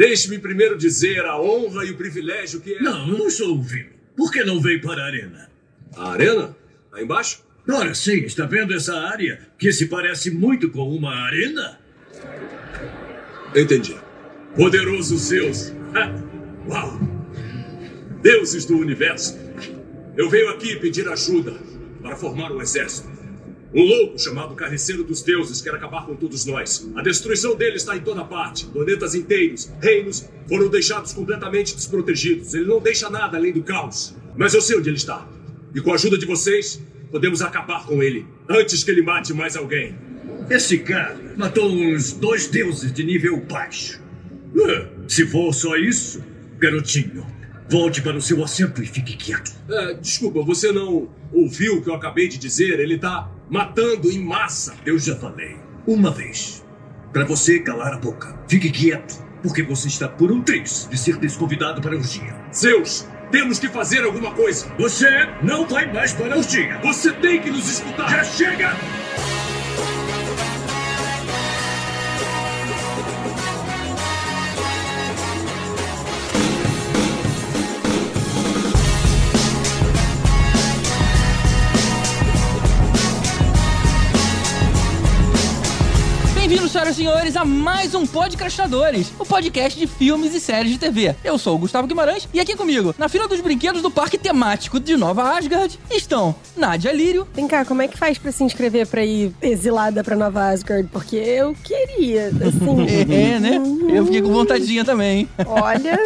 Deixe-me primeiro dizer a honra e o privilégio que é. Não, não estou ouvindo. Por que não veio para a arena? A arena? Aí embaixo? Ora sim, está vendo essa área que se parece muito com uma arena? Entendi. Poderoso Zeus. Uau! Deuses do universo. Eu venho aqui pedir ajuda para formar um exército. Um louco chamado Carniceiro dos Deuses quer acabar com todos nós. A destruição dele está em toda parte. Planetas inteiros, reinos foram deixados completamente desprotegidos. Ele não deixa nada além do caos. Mas eu sei onde ele está. E com a ajuda de vocês, podemos acabar com ele antes que ele mate mais alguém. Esse cara matou uns dois deuses de nível baixo. Se for só isso, garotinho, volte para o seu assento e fique quieto. É, desculpa, você não ouviu o que eu acabei de dizer? Ele está matando em massa. Eu já falei uma vez. Para você calar a boca. Fique quieto, porque você está por um triz de ser desconvidado para a orgia. Zeus, temos que fazer alguma coisa. Você não vai mais para a orgia. Você tem que nos escutar. Já chega! Bem-vindos, senhoras e senhores, a mais um Podcastadores, o podcast de filmes e séries de TV. Eu sou o Gustavo Guimarães e aqui comigo, na fila dos brinquedos do parque temático de Nova Asgard, estão Nádia Lírio. Vem cá, como é que faz pra se inscrever pra ir exilada pra Nova Asgard? Porque eu queria, assim. É, né? Eu fiquei com vontadinha também. Olha,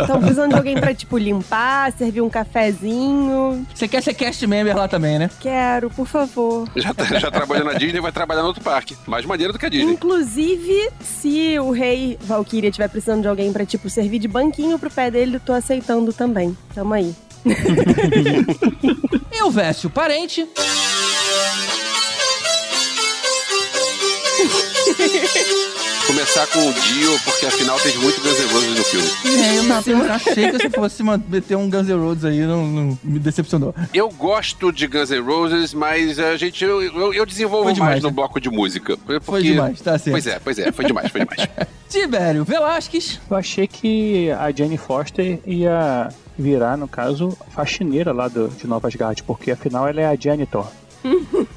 estão precisando de alguém pra, tipo, limpar, servir um cafezinho. Você quer ser cast member lá também, né? Quero, por favor. Já, tá- já trabalhou na Disney, vai trabalhar no outro parque. Mais maneiro do que a Disney. Inclusive, se o rei Valkyria estiver precisando de alguém pra, tipo, servir de banquinho pro pé dele, eu tô aceitando também. Tamo aí. Eu, Vécio Parente. Começar com o Dio, porque afinal teve muito Guns N' Roses no filme. É, eu, não, achei que se fosse meter um Guns N' Roses aí, não, não me decepcionou. Eu gosto de Guns N' Roses, mas a gente eu, eu, eu desenvolvo demais, mais no né? bloco de música. Porque... Foi demais, tá certo. Pois é, pois é, foi demais, foi demais. Tibério Velasquez. Eu achei que a Jane Foster ia virar, no caso, faxineira lá do, de Nova Asgard, porque afinal ela é a janitor.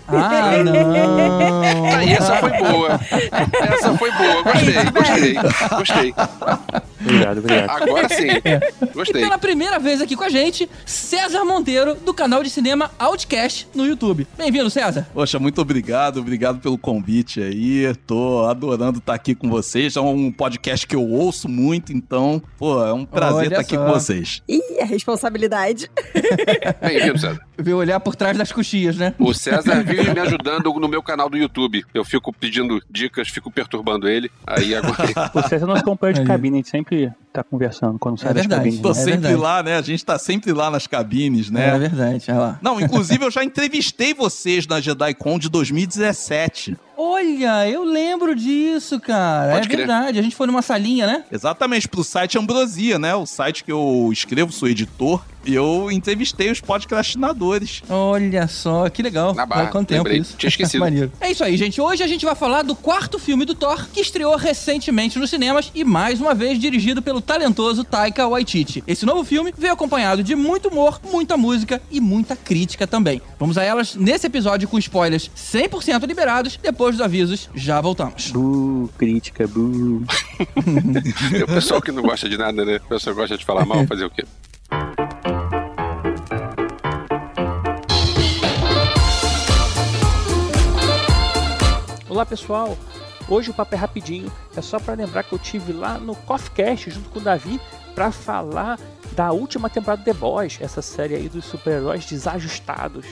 Ah, não. Aí, essa foi boa. Essa foi boa, gostei, gostei, gostei. Obrigado, obrigado. Agora sim, gostei. Pela primeira vez aqui com a gente, César Monteiro, do canal de cinema Outcast no YouTube. Bem-vindo, César. Poxa, muito obrigado, obrigado pelo convite aí. Tô adorando estar aqui com vocês. É um podcast que eu ouço muito, então, pô, é um prazer Olha estar aqui só. com vocês. Ih, a responsabilidade. Bem-vindo, César. Veio olhar por trás das coxias, né? O César vive me ajudando no meu canal do YouTube. Eu fico pedindo dicas, fico perturbando ele. Aí agora. O César é nosso companheiro de Aí. cabine, a gente sempre tá conversando quando sai das verdade. cabines. Tô É sempre verdade. lá, né? A gente tá sempre lá nas cabines, É, né? verdade, olha lá. Não, inclusive eu já entrevistei vocês na JediCon de 2017. Olha, eu lembro disso, cara. Pode é crer. verdade. A gente foi numa salinha, né? Exatamente, pro site Ambrosia, né? O site que eu escrevo, sou editor. E eu entrevistei os podcastinadores. Olha só, que legal. Na barra, Olha quanto tempo lembrei. isso. Tinha esquecido. Maneiro. É isso aí, gente. Hoje a gente vai falar do quarto filme do Thor, que estreou recentemente nos cinemas e, mais uma vez, dirigido pelo talentoso Taika Waititi. Esse novo filme veio acompanhado de muito humor, muita música e muita crítica também. Vamos a elas nesse episódio com spoilers 100% liberados. Depois dos avisos, já voltamos. Bu, crítica, bu. o pessoal que não gosta de nada, né? O pessoal gosta de falar mal, fazer o quê? Olá pessoal, hoje o papo é rapidinho, é só para lembrar que eu tive lá no CoffeeCast junto com o Davi para falar da última temporada de The Boys, essa série aí dos super-heróis desajustados.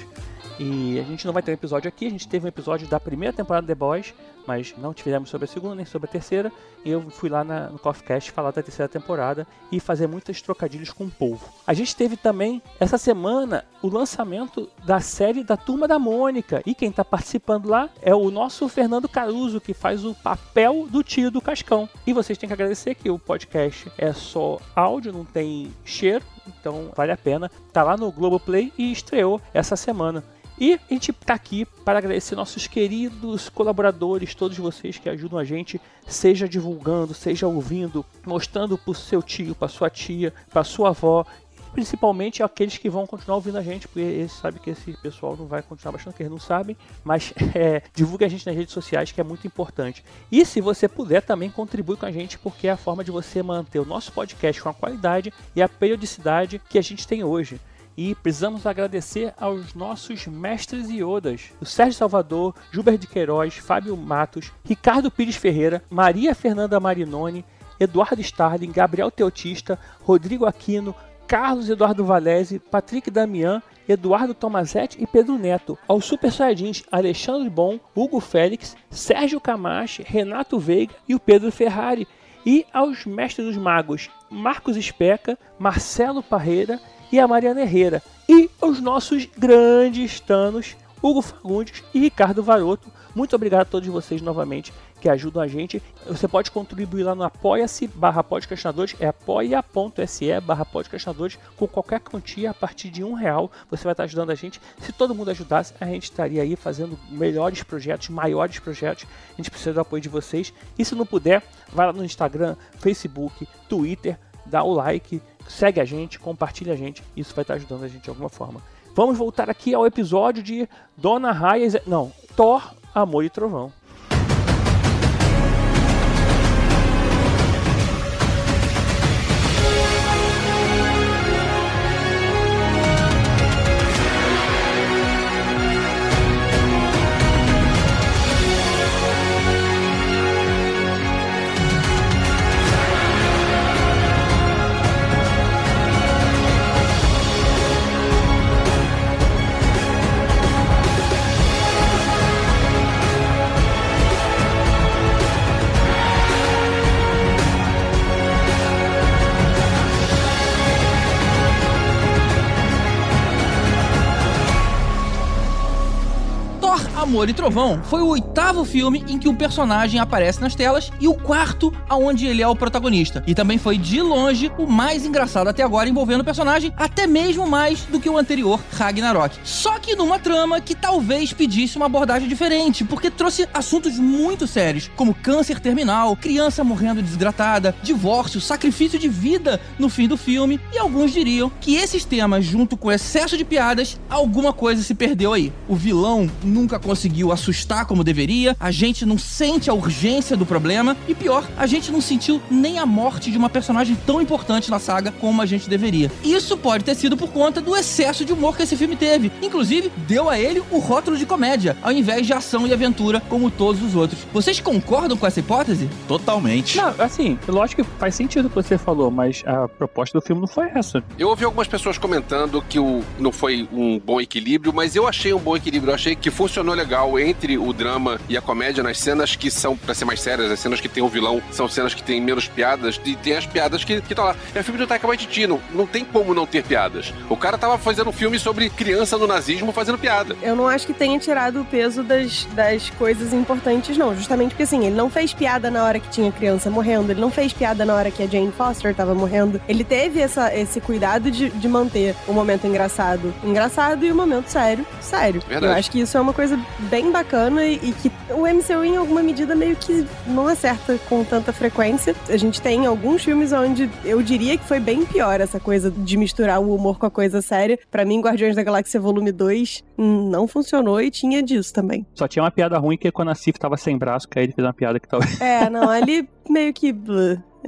E a gente não vai ter um episódio aqui, a gente teve um episódio da primeira temporada de The Boys, mas não tivemos sobre a segunda nem sobre a terceira. E eu fui lá na, no CoffeeCast falar da terceira temporada e fazer muitos trocadilhos com o povo. A gente teve também, essa semana, o lançamento da série da Turma da Mônica. E quem está participando lá é o nosso Fernando Caruso, que faz o papel do tio do Cascão. E vocês têm que agradecer que o podcast é só áudio, não tem cheiro, então vale a pena. Tá lá no Globoplay e estreou essa semana. E a gente tá aqui para agradecer nossos queridos colaboradores, todos vocês que ajudam a gente, seja divulgando, seja ouvindo, mostrando pro seu tio, pra sua tia, pra sua avó principalmente aqueles que vão continuar ouvindo a gente, porque eles sabem que esse pessoal não vai continuar baixando, que eles não sabem, mas é, divulgue a gente nas redes sociais, que é muito importante. E se você puder, também contribui com a gente, porque é a forma de você manter o nosso podcast com a qualidade e a periodicidade que a gente tem hoje. E precisamos agradecer aos nossos mestres e odas, o Sérgio Salvador, Gilberto de Queiroz, Fábio Matos, Ricardo Pires Ferreira, Maria Fernanda Marinoni, Eduardo Starling, Gabriel Teotista, Rodrigo Aquino, Carlos Eduardo Valese, Patrick Damian, Eduardo Tomazetti e Pedro Neto. Aos Super Saiyajins Alexandre Bom, Hugo Félix, Sérgio Camache, Renato Veiga e o Pedro Ferrari. E aos Mestres dos Magos Marcos Especa, Marcelo Parreira e a Mariana Herrera. E aos nossos grandes tanos Hugo Fagundes e Ricardo Varoto. Muito obrigado a todos vocês novamente que ajudam a gente. Você pode contribuir lá no apoia-se barra podcastinadores, é apoia.se barra podcastinadores, com qualquer quantia a partir de um real. Você vai estar ajudando a gente. Se todo mundo ajudasse, a gente estaria aí fazendo melhores projetos, maiores projetos. A gente precisa do apoio de vocês. E se não puder, vai lá no Instagram, Facebook, Twitter, dá o like, segue a gente, compartilha a gente. Isso vai estar ajudando a gente de alguma forma. Vamos voltar aqui ao episódio de Dona Raia. Não, Thor, Amor e Trovão. E Trovão foi o oitavo filme em que um personagem aparece nas telas e o quarto aonde ele é o protagonista. E também foi, de longe, o mais engraçado até agora envolvendo o personagem, até mesmo mais do que o anterior, Ragnarok. Só que numa trama que talvez pedisse uma abordagem diferente, porque trouxe assuntos muito sérios, como câncer terminal, criança morrendo desidratada, divórcio, sacrifício de vida no fim do filme, e alguns diriam que esses temas, junto com excesso de piadas, alguma coisa se perdeu aí. O vilão nunca conseguiu assustar como deveria, a gente não sente a urgência do problema, e pior, a gente não sentiu nem a morte de uma personagem tão importante na saga como a gente deveria. Isso pode ter sido por conta do excesso de humor que esse filme teve. Inclusive, deu a ele o rótulo de comédia, ao invés de ação e aventura como todos os outros. Vocês concordam com essa hipótese? Totalmente. Não, assim, lógico que faz sentido o que você falou, mas a proposta do filme não foi essa. Eu ouvi algumas pessoas comentando que o, não foi um bom equilíbrio, mas eu achei um bom equilíbrio. Eu achei que funcionou legal entre o drama e a comédia nas cenas que são, pra ser mais sérias, as cenas que tem o vilão são cenas que tem menos piadas e tem as piadas que estão lá. É filme do Taika Waititi, não, não tem como não ter piadas. O cara tava fazendo um filme sobre criança no nazismo fazendo piada. Eu não acho que tenha tirado o peso das, das coisas importantes, não. Justamente porque, assim, ele não fez piada na hora que tinha criança morrendo, ele não fez piada na hora que a Jane Foster tava morrendo. Ele teve essa, esse cuidado de, de manter o momento engraçado engraçado e o momento sério sério. Verdade. Eu acho que isso é uma coisa bem bacana e, que o MCU, em alguma medida, meio que não acerta com tanta frequência. A gente tem alguns filmes onde eu diria que foi bem pior essa coisa de misturar o humor com a coisa séria. Pra mim, Guardiões da Galáxia Volume 2 hum, não funcionou e tinha disso também. Só tinha uma piada ruim que é quando a Sif tava sem braço, que aí ele fez uma piada que talvez. É, não, ali meio que.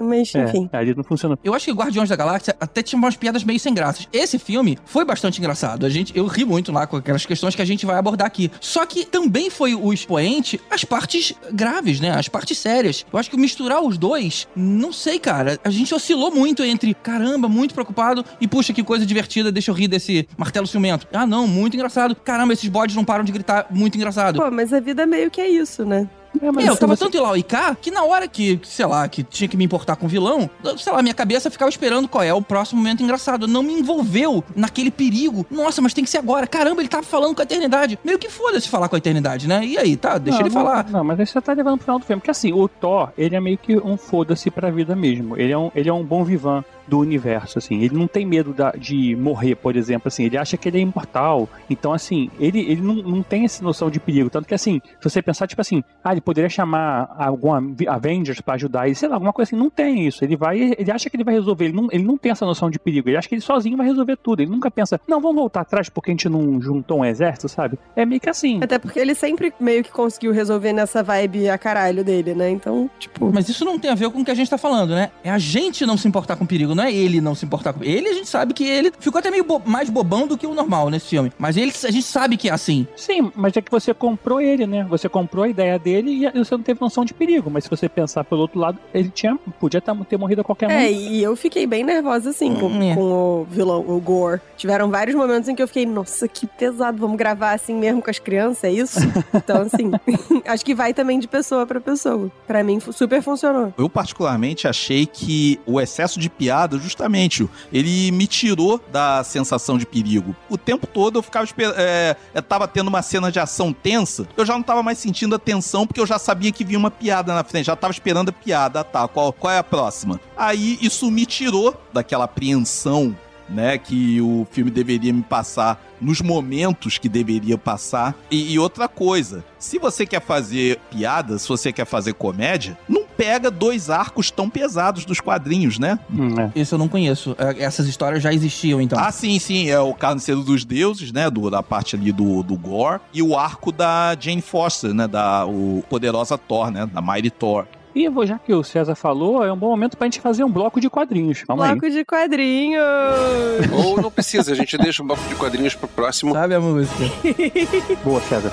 Mas, enfim. É, ali não funcionou. Eu acho que Guardiões da Galáxia até tinha umas piadas meio sem graças. Esse filme foi bastante engraçado. A gente, eu ri muito lá com aquelas questões que a gente vai abordar aqui. Só que também foi o expoente as partes graves, né? As partes sérias. Eu acho que misturar os dois, não sei, cara. A gente oscilou muito entre, caramba, muito preocupado e puxa que coisa divertida, deixa eu rir desse martelo ciumento. Ah, não, muito engraçado. Caramba, esses bodes não param de gritar, muito engraçado. Pô, mas a vida meio que é isso, né? É, mas eu tava você- tanto em lá cá que na hora que, sei lá, que tinha que me importar com o vilão, sei lá, minha cabeça ficava esperando qual é o próximo momento engraçado. Não me envolveu naquele perigo. Nossa, mas tem que ser agora. Caramba, ele tava falando com a eternidade. Meio que foda-se falar com a eternidade, né? E aí, tá, deixa Não, ele não- falar. Não, mas aí você tá levando pro final do filme. Porque assim, o Thor, ele é meio que um foda-se pra vida mesmo. Ele é um, ele é um bom vivan do universo, assim. Ele não tem medo da, de morrer, por exemplo, assim. Ele acha que ele é imortal. Então, assim, ele, ele não, não tem essa noção de perigo. Tanto que, assim, se você pensar, tipo assim, ah, ele poderia chamar algum Avengers para ajudar ele, sei lá, alguma coisa assim. Não tem isso. Ele vai, ele acha que ele vai resolver. Ele não, ele não tem essa noção de perigo. Ele acha que ele sozinho vai resolver tudo. Ele nunca pensa, não, vamos voltar atrás porque a gente não juntou um exército, sabe? É meio que assim. Até porque ele sempre meio que conseguiu resolver nessa vibe a caralho dele, né? Então, tipo. Mas isso não tem a ver com o que a gente tá falando, né? É a gente não se importar com perigo, não é ele não se importar com ele. A gente sabe que ele ficou até meio bo mais bobão do que o normal nesse filme. Mas ele, a gente sabe que é assim. Sim, mas é que você comprou ele, né? Você comprou a ideia dele e você não teve noção de perigo. Mas se você pensar pelo outro lado, ele tinha, podia ter morrido a qualquer momento. É, e eu fiquei bem nervosa, assim, com, hum, é. com o vilão, o Gore. Tiveram vários momentos em que eu fiquei, nossa, que pesado, vamos gravar assim mesmo com as crianças, é isso? Então, assim, acho que vai também de pessoa para pessoa. Para mim, super funcionou. Eu, particularmente, achei que o excesso de piada, justamente, ele me tirou da sensação de perigo. O tempo todo eu ficava é, eu tava tendo uma cena de ação tensa, eu já não tava mais sentindo a tensão, porque eu já sabia que vinha uma piada na frente, já tava esperando a piada, tá, qual, qual é a próxima? Aí isso me tirou daquela apreensão né, que o filme deveria me passar nos momentos que deveria passar. E, e, outra coisa, se você quer fazer piada, se você quer fazer comédia, não pega dois arcos tão pesados dos quadrinhos, né? Hum, é. Isso eu não conheço. É, essas histórias já existiam, então. Ah, sim, sim. É o Carniceiro dos Deuses, né? Do, da parte ali do, do Gore. E o arco da Jane Foster, né? Da o Poderosa Thor, né? Da Mighty Thor. E já que o César falou, é um bom momento pra gente fazer um bloco de quadrinhos. Vamos bloco aí. de quadrinhos! Ou não precisa, a gente deixa um bloco de quadrinhos pro próximo. Sabe a música? Boa, César.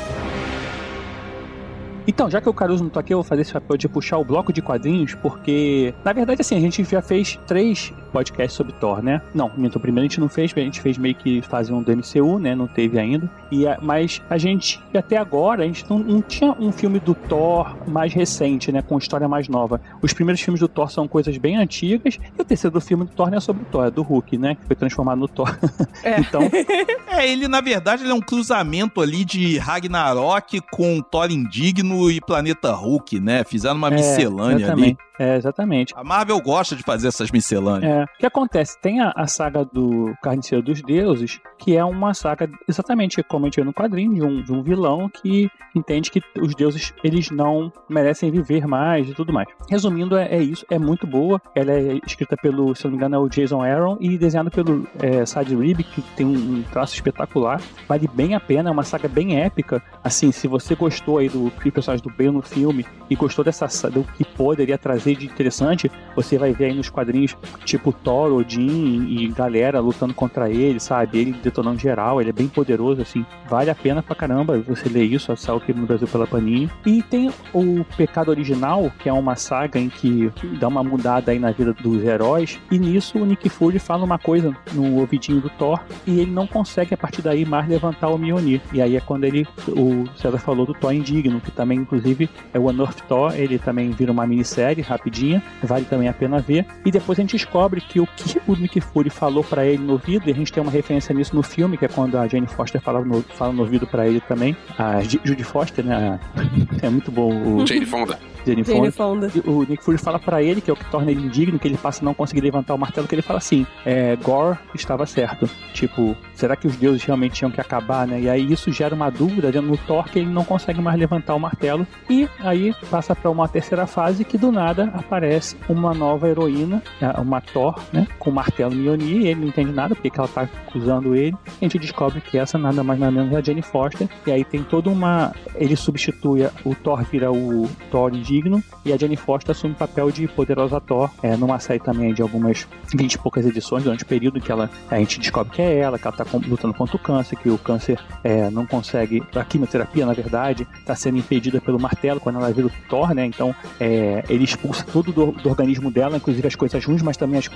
Então, já que o Caruso não tá aqui, eu vou fazer esse papel de puxar o bloco de quadrinhos, porque, na verdade, assim, a gente já fez três podcasts sobre Thor, né? Não, minto, primeiro a gente não fez, a gente fez meio que fazer um do MCU, né? Não teve ainda. E a, mas a gente, até agora, a gente não, não, tinha um filme do Thor mais recente, né? Com história mais nova. Os primeiros filmes do Thor são coisas bem antigas, e o terceiro filme do Thor não é sobre o Thor, é do Hulk, né? Que foi transformado no Thor. É. então. é, ele, na verdade, ele é um cruzamento ali de Ragnarok com Thor Indigno e Planeta Hulk, né? Fizeram uma é, miscelânea ali. É, exatamente. A Marvel gosta de fazer essas miscelâneas. É. O que acontece? Tem a, a saga do Carniceiro dos Deuses, que é uma saga exatamente como a gente vê no quadrinho, de um, de um vilão que entende que os deuses eles não merecem viver mais e tudo mais. Resumindo, é, é isso. É muito boa. Ela é escrita pelo, se não me engano, é o Jason Aaron e desenhada pelo é, Sad Rib, que tem um, traço espetacular. Vale bem a pena. É uma saga bem épica. Assim, se você gostou aí do personagem do Bale no filme e gostou dessa do que poderia trazer de interessante, você vai ver aí nos quadrinhos tipo Thor, Odin e galera lutando contra ele, sabe? Ele detonando geral, ele é bem poderoso, assim. Vale a pena pra caramba você ler isso, saiu aqui no Brasil pela Panini. E tem o Pecado Original, que é uma saga em que dá uma mudada aí na vida dos heróis. E nisso o Nick Fury fala uma coisa no ouvidinho do Thor e ele não consegue a partir daí mais levantar o Mjolnir. E aí é quando ele, o César falou do Thor Indigno, que também inclusive é o Unearth Thor, ele também vira uma minissérie rapidinha, vale também a pena ver. E depois a gente descobre que o que o Nick Fury falou para ele no ouvido, e a gente tem uma referência nisso no filme, que é quando a Jane Foster fala no, fala no ouvido para ele também. A Judy Foster, né? É muito bom. O... Jane Fonda. Jane Fonda. Jane Fonda. O Nick Fury fala para ele, que é o que torna ele indigno, que ele passa a não conseguir levantar o martelo, que ele fala assim, é, Gore estava certo. Tipo, será que os deuses realmente tinham que acabar, né? E aí isso gera uma dúvida no Thor que ele não consegue mais levantar o martelo. E aí passa para uma terceira fase que do nada aparece uma nova heroína, uma Thor, né? Com o martelo Mjolnir, ele não entende nada porque ela tá acusando ele. A gente descobre que essa nada mais nada menos é a Jane Foster. E aí tem toda uma. Ele substitui o Thor, vira o Thor indigno, e a Jane Foster assume o papel de poderosa Thor, é, numa série também de algumas 20 e poucas edições, durante o período que ela, a gente descobre que é ela, que ela tá lutando contra o câncer, que o câncer é, não consegue. A quimioterapia, na verdade, está sendo impedida pelo martelo quando ela vira o Thor, né? Então é, ele expulsa tudo do, do, organismo dela, inclusive as coisas ruins, mas também as coisas,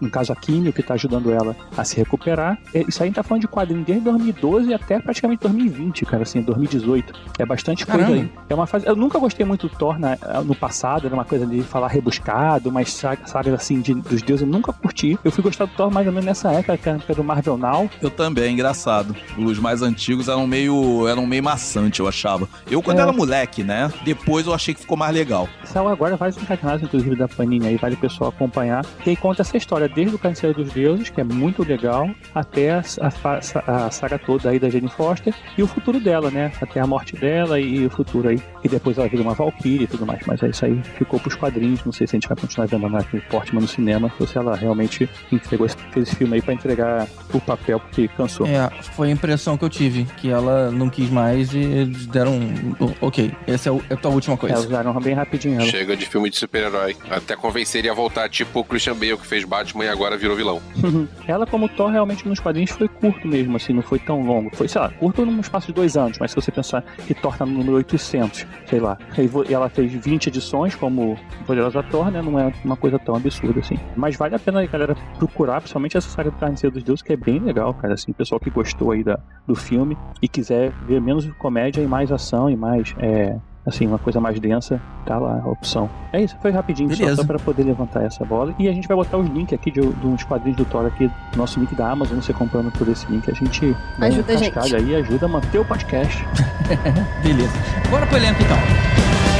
no caso a químio, que está ajudando ela a se recuperar. É, isso aí a gente tá falando de quadrinho desde 2012 até praticamente 2020, cara, assim, 2018. É bastante coisa Caramba. aí. É uma fase. Eu nunca gostei muito do Thor na, no passado, era uma coisa de falar rebuscado, mas sagas assim de, dos deuses eu nunca curti. Eu fui gostar do Thor mais ou menos nessa época, pelo Marvel Now. Eu também, engraçado. Os mais antigos eram meio, eram meio maçante, eu achava. Eu, quando é. era moleque, né? Depois eu achei que ficou mais legal. Saiu agora um páginas, inclusive da Panini, aí vale o pessoal acompanhar. Aí conta essa história, desde o Carniceiro dos Deuses, que é muito legal, até a, a, a saga toda aí da Jane Foster e o futuro dela, né? Até a morte dela e, o futuro aí. E depois ela vira uma Valkyrie e tudo mais. Mas é isso aí ficou pros quadrinhos. Não sei se a gente vai continuar vendo a Natalie Portman no cinema ou se ela realmente entregou, fez esse filme aí pra entregar o papel porque cansou. É, foi a impressão que eu tive, que ela não quis mais e deram. Um... Ok, essa é, o, é a tua última coisa. É, usaram bem rapidinho ela. Chega de filme de super-herói. Até convencer ele a voltar, tipo o Christian Bale que fez Batman e agora virou vilão. ela, como Thor, realmente nos quadrinhos foi curto mesmo, assim, não foi tão longo. Foi, sei lá, curto num espaço de dois anos, mas se você pensar que Thor tá no número 800, sei lá, e ela fez 20 edições como Poderosa Thor, né? Não é uma coisa tão absurda assim. Mas vale a pena a galera procurar, principalmente essa saga do Carniceiro dos Deuses, que é bem legal, cara. Assim, pessoal que gostou aí da, do filme e quiser ver menos comédia e mais ação e mais é, assim, uma coisa mais densa, tá lá a opção. É isso, foi rapidinho, Beleza. só, só para poder levantar essa bola. E a gente vai botar os links aqui de, de uns quadrinhos do Thor aqui, nosso link da Amazon, você comprando por esse link, a gente ajuda a gente. aí ajuda a manter o podcast. Beleza. Bora pro elenco então.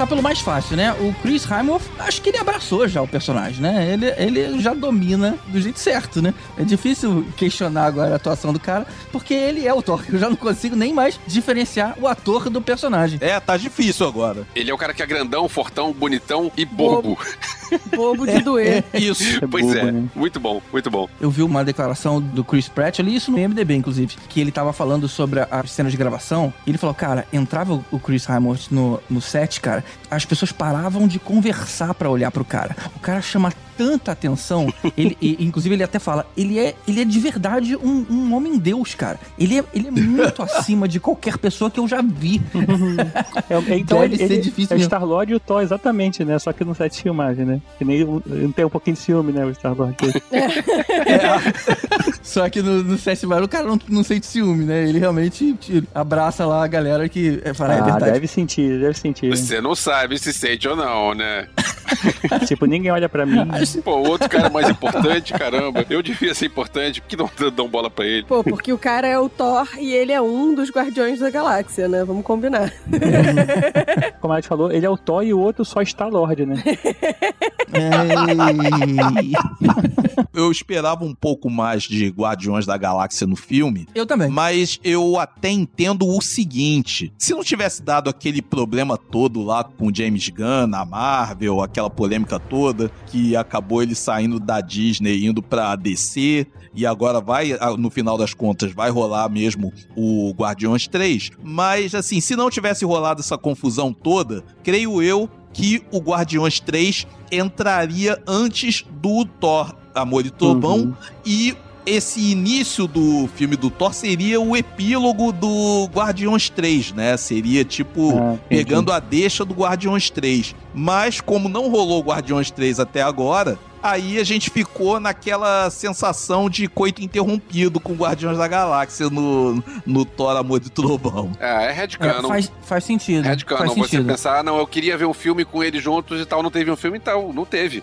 Começar pelo mais fácil, né? O Chris Hemsworth, acho que ele abraçou já o personagem, né? Ele, ele já domina do jeito certo, né? É difícil questionar agora a atuação do cara, porque ele é o Thor. Eu já não consigo nem mais diferenciar o ator do personagem. É, tá difícil agora. Ele é o cara que é grandão, fortão, bonitão e bobo. Bobo, de doer. É, isso. É pois bobo, é. Né? Muito bom, muito bom. Eu vi uma declaração do Chris Pratt, eu li isso no MDB, inclusive, que ele tava falando sobre a cena de gravação. E ele falou, cara, entrava o Chris Hemsworth no, no set, cara, as pessoas paravam de conversar para olhar pro cara. O cara chama tanta atenção. Ele, e, inclusive, ele até fala: ele é, ele é de verdade um, um homem-deus, cara. Ele é, ele é muito acima de qualquer pessoa que eu já vi. é, então Deve ele, ser ele, difícil. É o Star-Lord e o Thor, exatamente, né? Só que no set de filmagem, né? Que nem não tem um pouquinho de ciúme, né? O Star-Lord. é. Só que no, no set de o cara não, não sente ciúme, né? Ele realmente abraça lá a galera que é, fala, é ah, é verdade. Deve sentir, deve sentir. Você não sabe se sente ou não, né? tipo, ninguém olha pra mim. Pô, o outro cara é mais importante, caramba. Eu devia ser importante, por que não dão bola pra ele? Pô, porque o cara é o Thor e ele é um dos Guardiões da Galáxia, né? Vamos combinar. Como a gente falou, ele é o Thor e o outro só está Lorde, né? eu esperava um pouco mais de Guardiões da Galáxia no filme. Eu também. Mas eu até entendo o seguinte: se não tivesse dado aquele problema todo lá com o James Gunn, a Marvel, aquela polêmica toda, que acabou acabou ele saindo da Disney, indo pra DC, e agora vai, no final das contas, vai rolar mesmo o Guardiões 3. Mas, assim, se não tivesse rolado essa confusão toda, creio eu que o Guardiões 3 entraria antes do Thor Amor e Trovão uhum. e esse início do filme do Thor seria o epílogo do Guardiões 3, né? Seria tipo ah, pegando a deixa do Guardiões 3. Mas como não rolou Guardiões 3 até agora, Aí a gente ficou naquela sensação de coito interrompido com Guardiões da Galáxia no, no Thor Amor de Trovão. É, é headcanon. É, faz, faz sentido. Headcanon, faz você sentido. pensar, ah, não, eu queria ver um filme com eles juntos e tal, não teve um filme, então, não teve.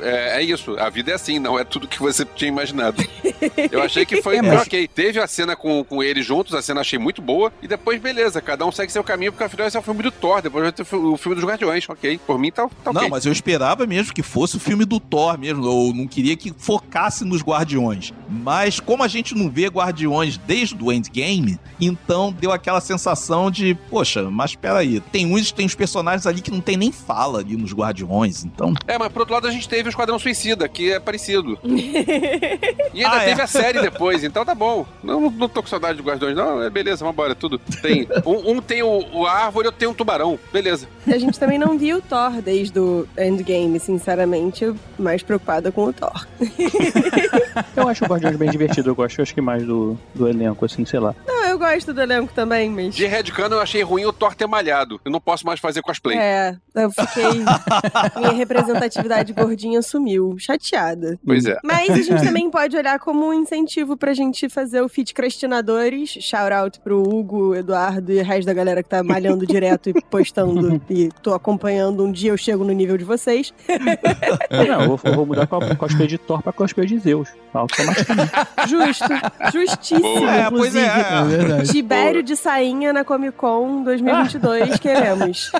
É, é, isso, a vida é assim, não é tudo que você tinha imaginado. Eu achei que foi, é, mas... ok, teve a cena com, com eles juntos, a cena achei muito boa, e depois, beleza, cada um segue seu caminho, porque afinal esse é o filme do Thor, depois vai ter o filme dos Guardiões, ok. Por mim, tá, tá Não, okay. mas eu esperava mesmo que fosse o filme do Thor mesmo, ou não queria que focasse nos Guardiões. Mas como a gente não vê Guardiões desde o Endgame, então deu aquela sensação de, poxa, mas peraí, tem uns, tem os personagens ali que não tem nem fala ali nos Guardiões, então... É, mas por outro lado a gente teve o Esquadrão Suicida, que é parecido. e ainda ah, teve é? a série depois, então tá bom. Não, não tô com saudade de Guardiões, não, é beleza, vambora, tudo. Tem, um, um tem o, o árvore, outro tem um tubarão, beleza. A gente também não viu o Thor desde o Endgame, sinceramente. Eu mais preocupada com o Thor. Eu acho o Guardiões bem divertido, eu gosto acho que mais do, do elenco, assim, sei lá. Não, eu gosto do elenco também, mas. De Redcano eu achei ruim o Thor ter malhado. Eu não posso mais fazer cosplay. É, eu fiquei. Minha representatividade gordinha sumiu. Chateada. Pois é. Mas a gente também pode olhar como um incentivo pra gente fazer o feat Crastinadores. Shout out pro Hugo, Eduardo e o resto da galera que tá malhando direto e postando. e tô acompanhando. Um dia eu chego no nível de vocês. Não, eu vou, eu vou mudar com cosplay de Thor pra cosplay de Zeus. Automaticamente. Justo. Justíssimo, É, pois é. É verdade. Tibério de sainha na Comic Con 2022, queremos.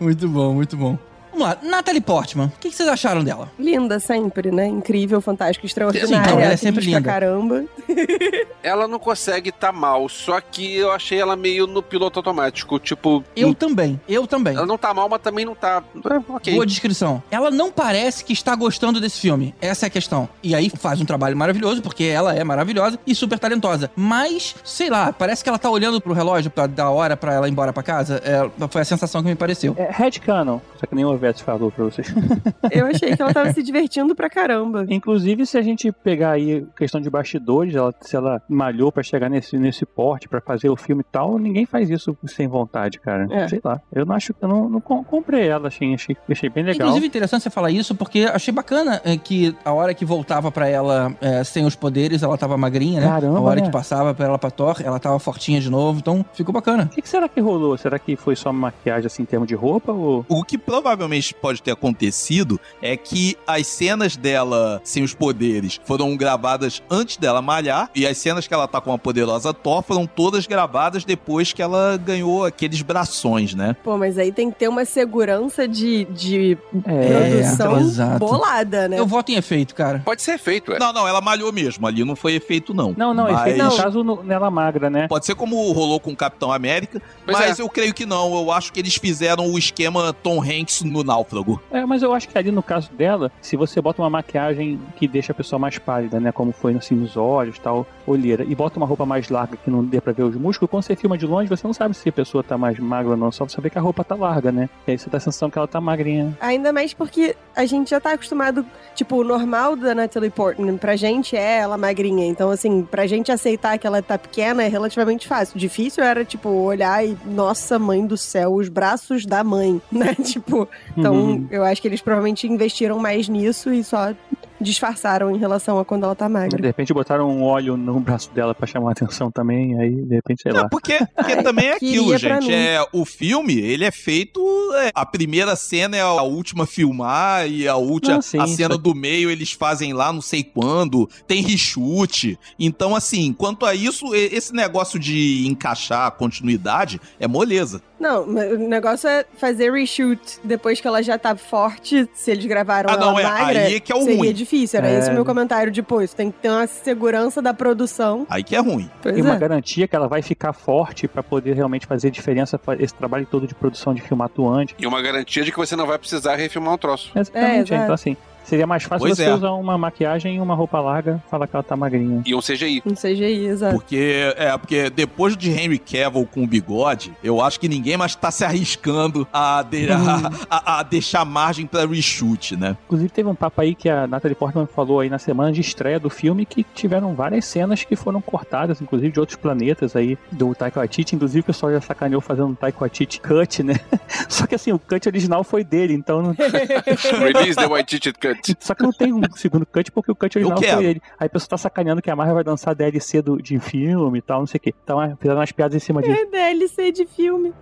Muito bom, muito bom. Vamos lá, Natalie Portman, o que que vocês acharam dela? Linda sempre, né? Incrível, fantástica, extraordinária. Sim, ela é sempre pra linda. caramba. Ela não consegue tá mal, só que eu achei ela meio no piloto automático. Tipo, Eu também, eu também. ela não tá mal, mas também não tá. É, ok. Boa descrição. Ela não parece que está gostando desse filme. Essa é a questão. E aí faz um trabalho maravilhoso, porque ela é maravilhosa e super talentosa. Mas, sei lá, parece que ela tá olhando pro relógio pra dar hora pra ela ir embora pra casa. É, foi a sensação que me pareceu. É headcanon, só que nem o Ivete falou pra vocês. Eu achei que ela tava se divertindo pra caramba. Inclusive, se a gente pegar aí questão de bastidores, ela, se ela malhou pra chegar nesse, nesse porte, pra fazer o filme e tal, ninguém faz isso sem vontade, cara. É. Sei lá. Eu não acho eu não, não com- comprei ela, achei, achei, achei bem legal. Inclusive, interessante você falar isso, porque achei bacana é, que a hora que voltava pra ela é, sem os poderes, ela tava magrinha, né? Caramba, a hora né? que passava pra ela pra Thor, ela tava fortinha de novo, então ficou bacana. O que, que será que rolou? Será que foi só maquiagem assim em termos de roupa ou O que provavelmente pode ter acontecido é que as cenas dela sem os poderes foram gravadas antes dela malhar e as cenas que ela tá com a poderosa Thor foram todas gravadas depois que ela ganhou aqueles braços, né? Pô, mas aí tem que ter uma segurança de, de É, produção bolada, né? Eu voto em efeito, cara. Pode ser feito, é. Não, não, ela malhou mesmo. Ali não foi efeito, não. Não, não, Mas- efeito no caso no- nela magra, né? Pode ser como rolou com o Capitão América, Pois mas é. eu creio que não. Eu acho que eles fizeram o esquema Tom Hanks no Náufrago. É, mas eu acho que ali no caso dela, se você bota uma maquiagem que deixa a pessoa mais pálida, né? Como foi assim nos olhos tal, olheira, e bota uma roupa mais larga que não dê pra ver os músculos, quando você filma de longe, você não sabe se a pessoa tá mais magra ou não, só você saber que a roupa tá larga, né? E aí você dá a sensação que ela tá magrinha. Ainda mais porque a gente já tá acostumado, tipo, o normal da Natalie Portman pra gente é ela magrinha. Então, assim, pra gente aceitar que ela tá pequena é relativamente fácil. Difícil era, tipo, olhar e, nossa, mãe do céu, os braços da mãe, né? Tipo, então Uhum. eu acho que eles provavelmente investiram mais nisso e só disfarçaram em relação a quando ela tá De magra. repente botaram um óleo no braço dela pra chamar a atenção também, aí de repente, sei Não, lá. porque, porque Ai, também é aquilo, gente. É, o filme, ele é feito. é, a primeira cena é a última a filmar, e a última, Não, sim, a cena do meio eles fazem lá não sei quando. Tem rechute. Então, assim, quanto a isso, esse negócio de encaixar a continuidade é moleza. Não, mas o negócio é fazer reshoot depois que ela já tá forte. Se eles gravaram Ah, ela não, é- magra, aí é que é o seria ruim. difícil. Era É. esse o meu comentário de, pô, isso tem que ter uma segurança da produção. Aí que é ruim. Pois Tem uma é. garantia que ela vai ficar forte pra poder realmente fazer diferença, esse trabalho todo de produção de filme atuante. E uma garantia de que você não vai precisar refilmar um troço. Exatamente, É, então assim, seria mais fácil Pois você é. usar uma maquiagem e uma roupa larga, falar que ela tá magrinha. E um CGI. Um CGI, exato. Porque, é, porque depois de Henry Cavill com o bigode, eu acho que ninguém mais tá se arriscando a, de- a- a- a deixar margem pra reshoot, né? Inclusive teve um papo aí que a Natalie Portman falou aí na semana de estreia do filme que tiveram várias cenas que foram cortadas, inclusive de outros planetas aí, do Taika Waititi, inclusive o pessoal já sacaneou fazendo um Taika Waititi cut, né? Só que assim, o cut original foi dele, então... não- Release the White Ticket Cut. Só que não tem um segundo cut porque o cut original foi ele. Aí a pessoa tá sacaneando que a Marvel vai dançar DLC do, de filme e tal, não sei o quê. Então é, fizeram umas piadas em cima disso. É DLC de filme.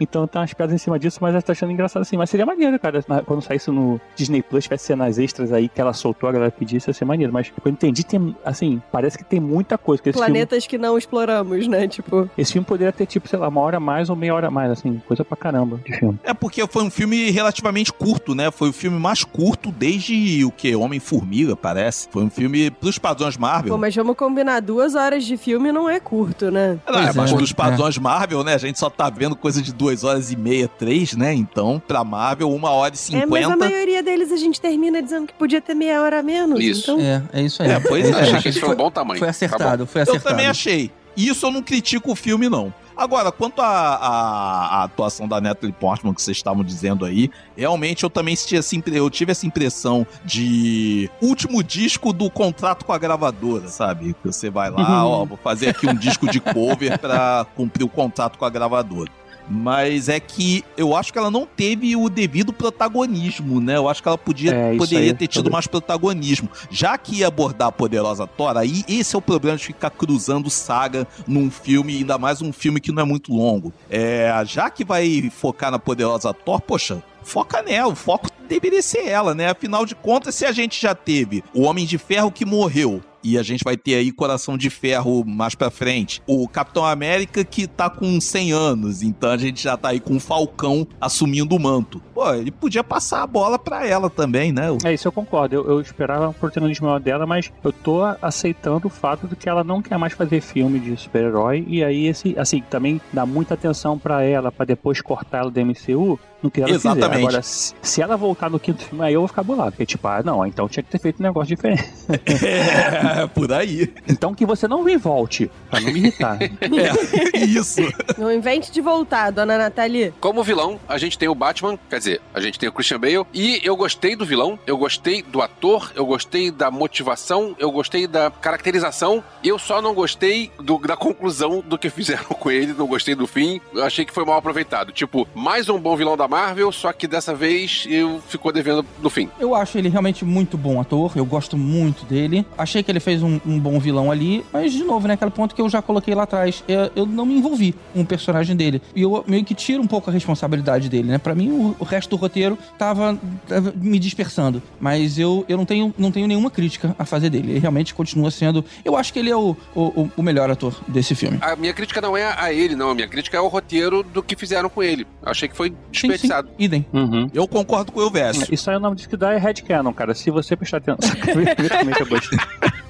Então tá umas piadas em cima disso, mas eu tô achando engraçado assim. Mas seria maneiro, cara. Quando saísse no Disney Plus, tivesse cenas extras aí que ela soltou, a galera pedisse, ia ser maneiro. Mas eu entendi, tem, assim, parece que tem muita coisa. Que esse, filme, Planetas que não exploramos, né? Tipo, esse filme poderia ter, tipo, sei lá, uma hora a mais ou meia hora a mais, assim, coisa pra caramba de filme. É porque foi um filme relativamente curto, né? Foi o filme mais curto desde o que? Homem-Formiga, parece. Foi um filme pros padrões Marvel. pô, mas vamos combinar, duas horas de filme não é curto, né? Não, é, mas é. pros padrões Marvel, né? A gente só tá vendo coisa de duas horas e meia, três, né? Então, pra Marvel, uma hora e É, mas a cinquenta. maioria deles a gente termina dizendo que podia ter meia hora a menos. Isso. Então, É, é isso aí. É, pois é. isso aí. Achei que esse foi um bom tamanho. Foi Tá acertado, foi Eu acertado. também achei. Isso eu não critico o filme, não. Agora, quanto à atuação da Natalie Portman que vocês estavam dizendo aí, realmente eu também tive essa, impre- eu tive essa impressão de último disco do contrato com a gravadora, sabe? Que você vai lá, ó, vou fazer aqui um disco de cover pra cumprir o contrato com a gravadora. Mas é que eu acho que ela não teve o devido protagonismo, né? Eu acho que ela podia, É, poderia aí, ter tido também. mais protagonismo. Já que ia abordar a Poderosa Thor, aí esse é o problema de ficar cruzando saga num filme, ainda mais um filme que não é muito longo. É, já que vai focar na Poderosa Thor, poxa, foca nela, o foco deveria ser ela, né? Afinal de contas, se a gente já teve o Homem de Ferro que morreu, e a gente vai ter aí Coração de Ferro mais pra frente. O Capitão América que tá com 100 anos, então a gente já tá aí com o Falcão assumindo o manto. Pô, ele podia passar a bola pra ela também, né? É, isso eu concordo. Eu, eu esperava um protagonismo maior dela, mas eu tô aceitando o fato de que ela não quer mais fazer filme de super-herói. E aí, esse, assim, também dá muita atenção pra ela, pra depois cortar ela do MCU. No que ela fizer. Exatamente. Agora, se, se ela voltar no quinto filme, aí eu vou ficar bolado. Porque, tipo, ah, não, então tinha que ter feito um negócio diferente. É, por aí. Então que você não me volte, pra não me irritar. É, isso. Não invente de voltar, dona Nathalie. Como vilão, a gente tem o Batman, quer dizer, a gente tem o Christian Bale, e eu gostei do vilão, eu gostei do ator, eu gostei da motivação, eu gostei da caracterização, eu só não gostei do- da conclusão do que fizeram com ele, não gostei do fim, eu achei que foi mal aproveitado. Tipo, mais um bom vilão da Marvel, só que dessa vez eu ficou devendo no fim. Eu acho ele realmente muito bom ator, eu gosto muito dele. Achei que ele fez um, um bom vilão ali, mas de novo, né, aquele ponto que eu já coloquei lá atrás, eu, eu não me envolvi com o personagem dele. E eu meio que tiro um pouco a responsabilidade dele, né? Pra mim, o, o resto do roteiro tava, tava me dispersando. Mas eu, eu não, tenho, não tenho nenhuma crítica a fazer dele. Ele realmente continua sendo. Eu acho que ele é o, o, o melhor ator desse filme. A minha crítica não é a ele, não, a minha crítica é o roteiro do que fizeram com ele. Achei que foi Sim, sim. desperdiçado. Idem. Uhum. Eu concordo com o Elvésio. Isso aí o nome disso que dá é headcanon, cara. Se você prestar atenção.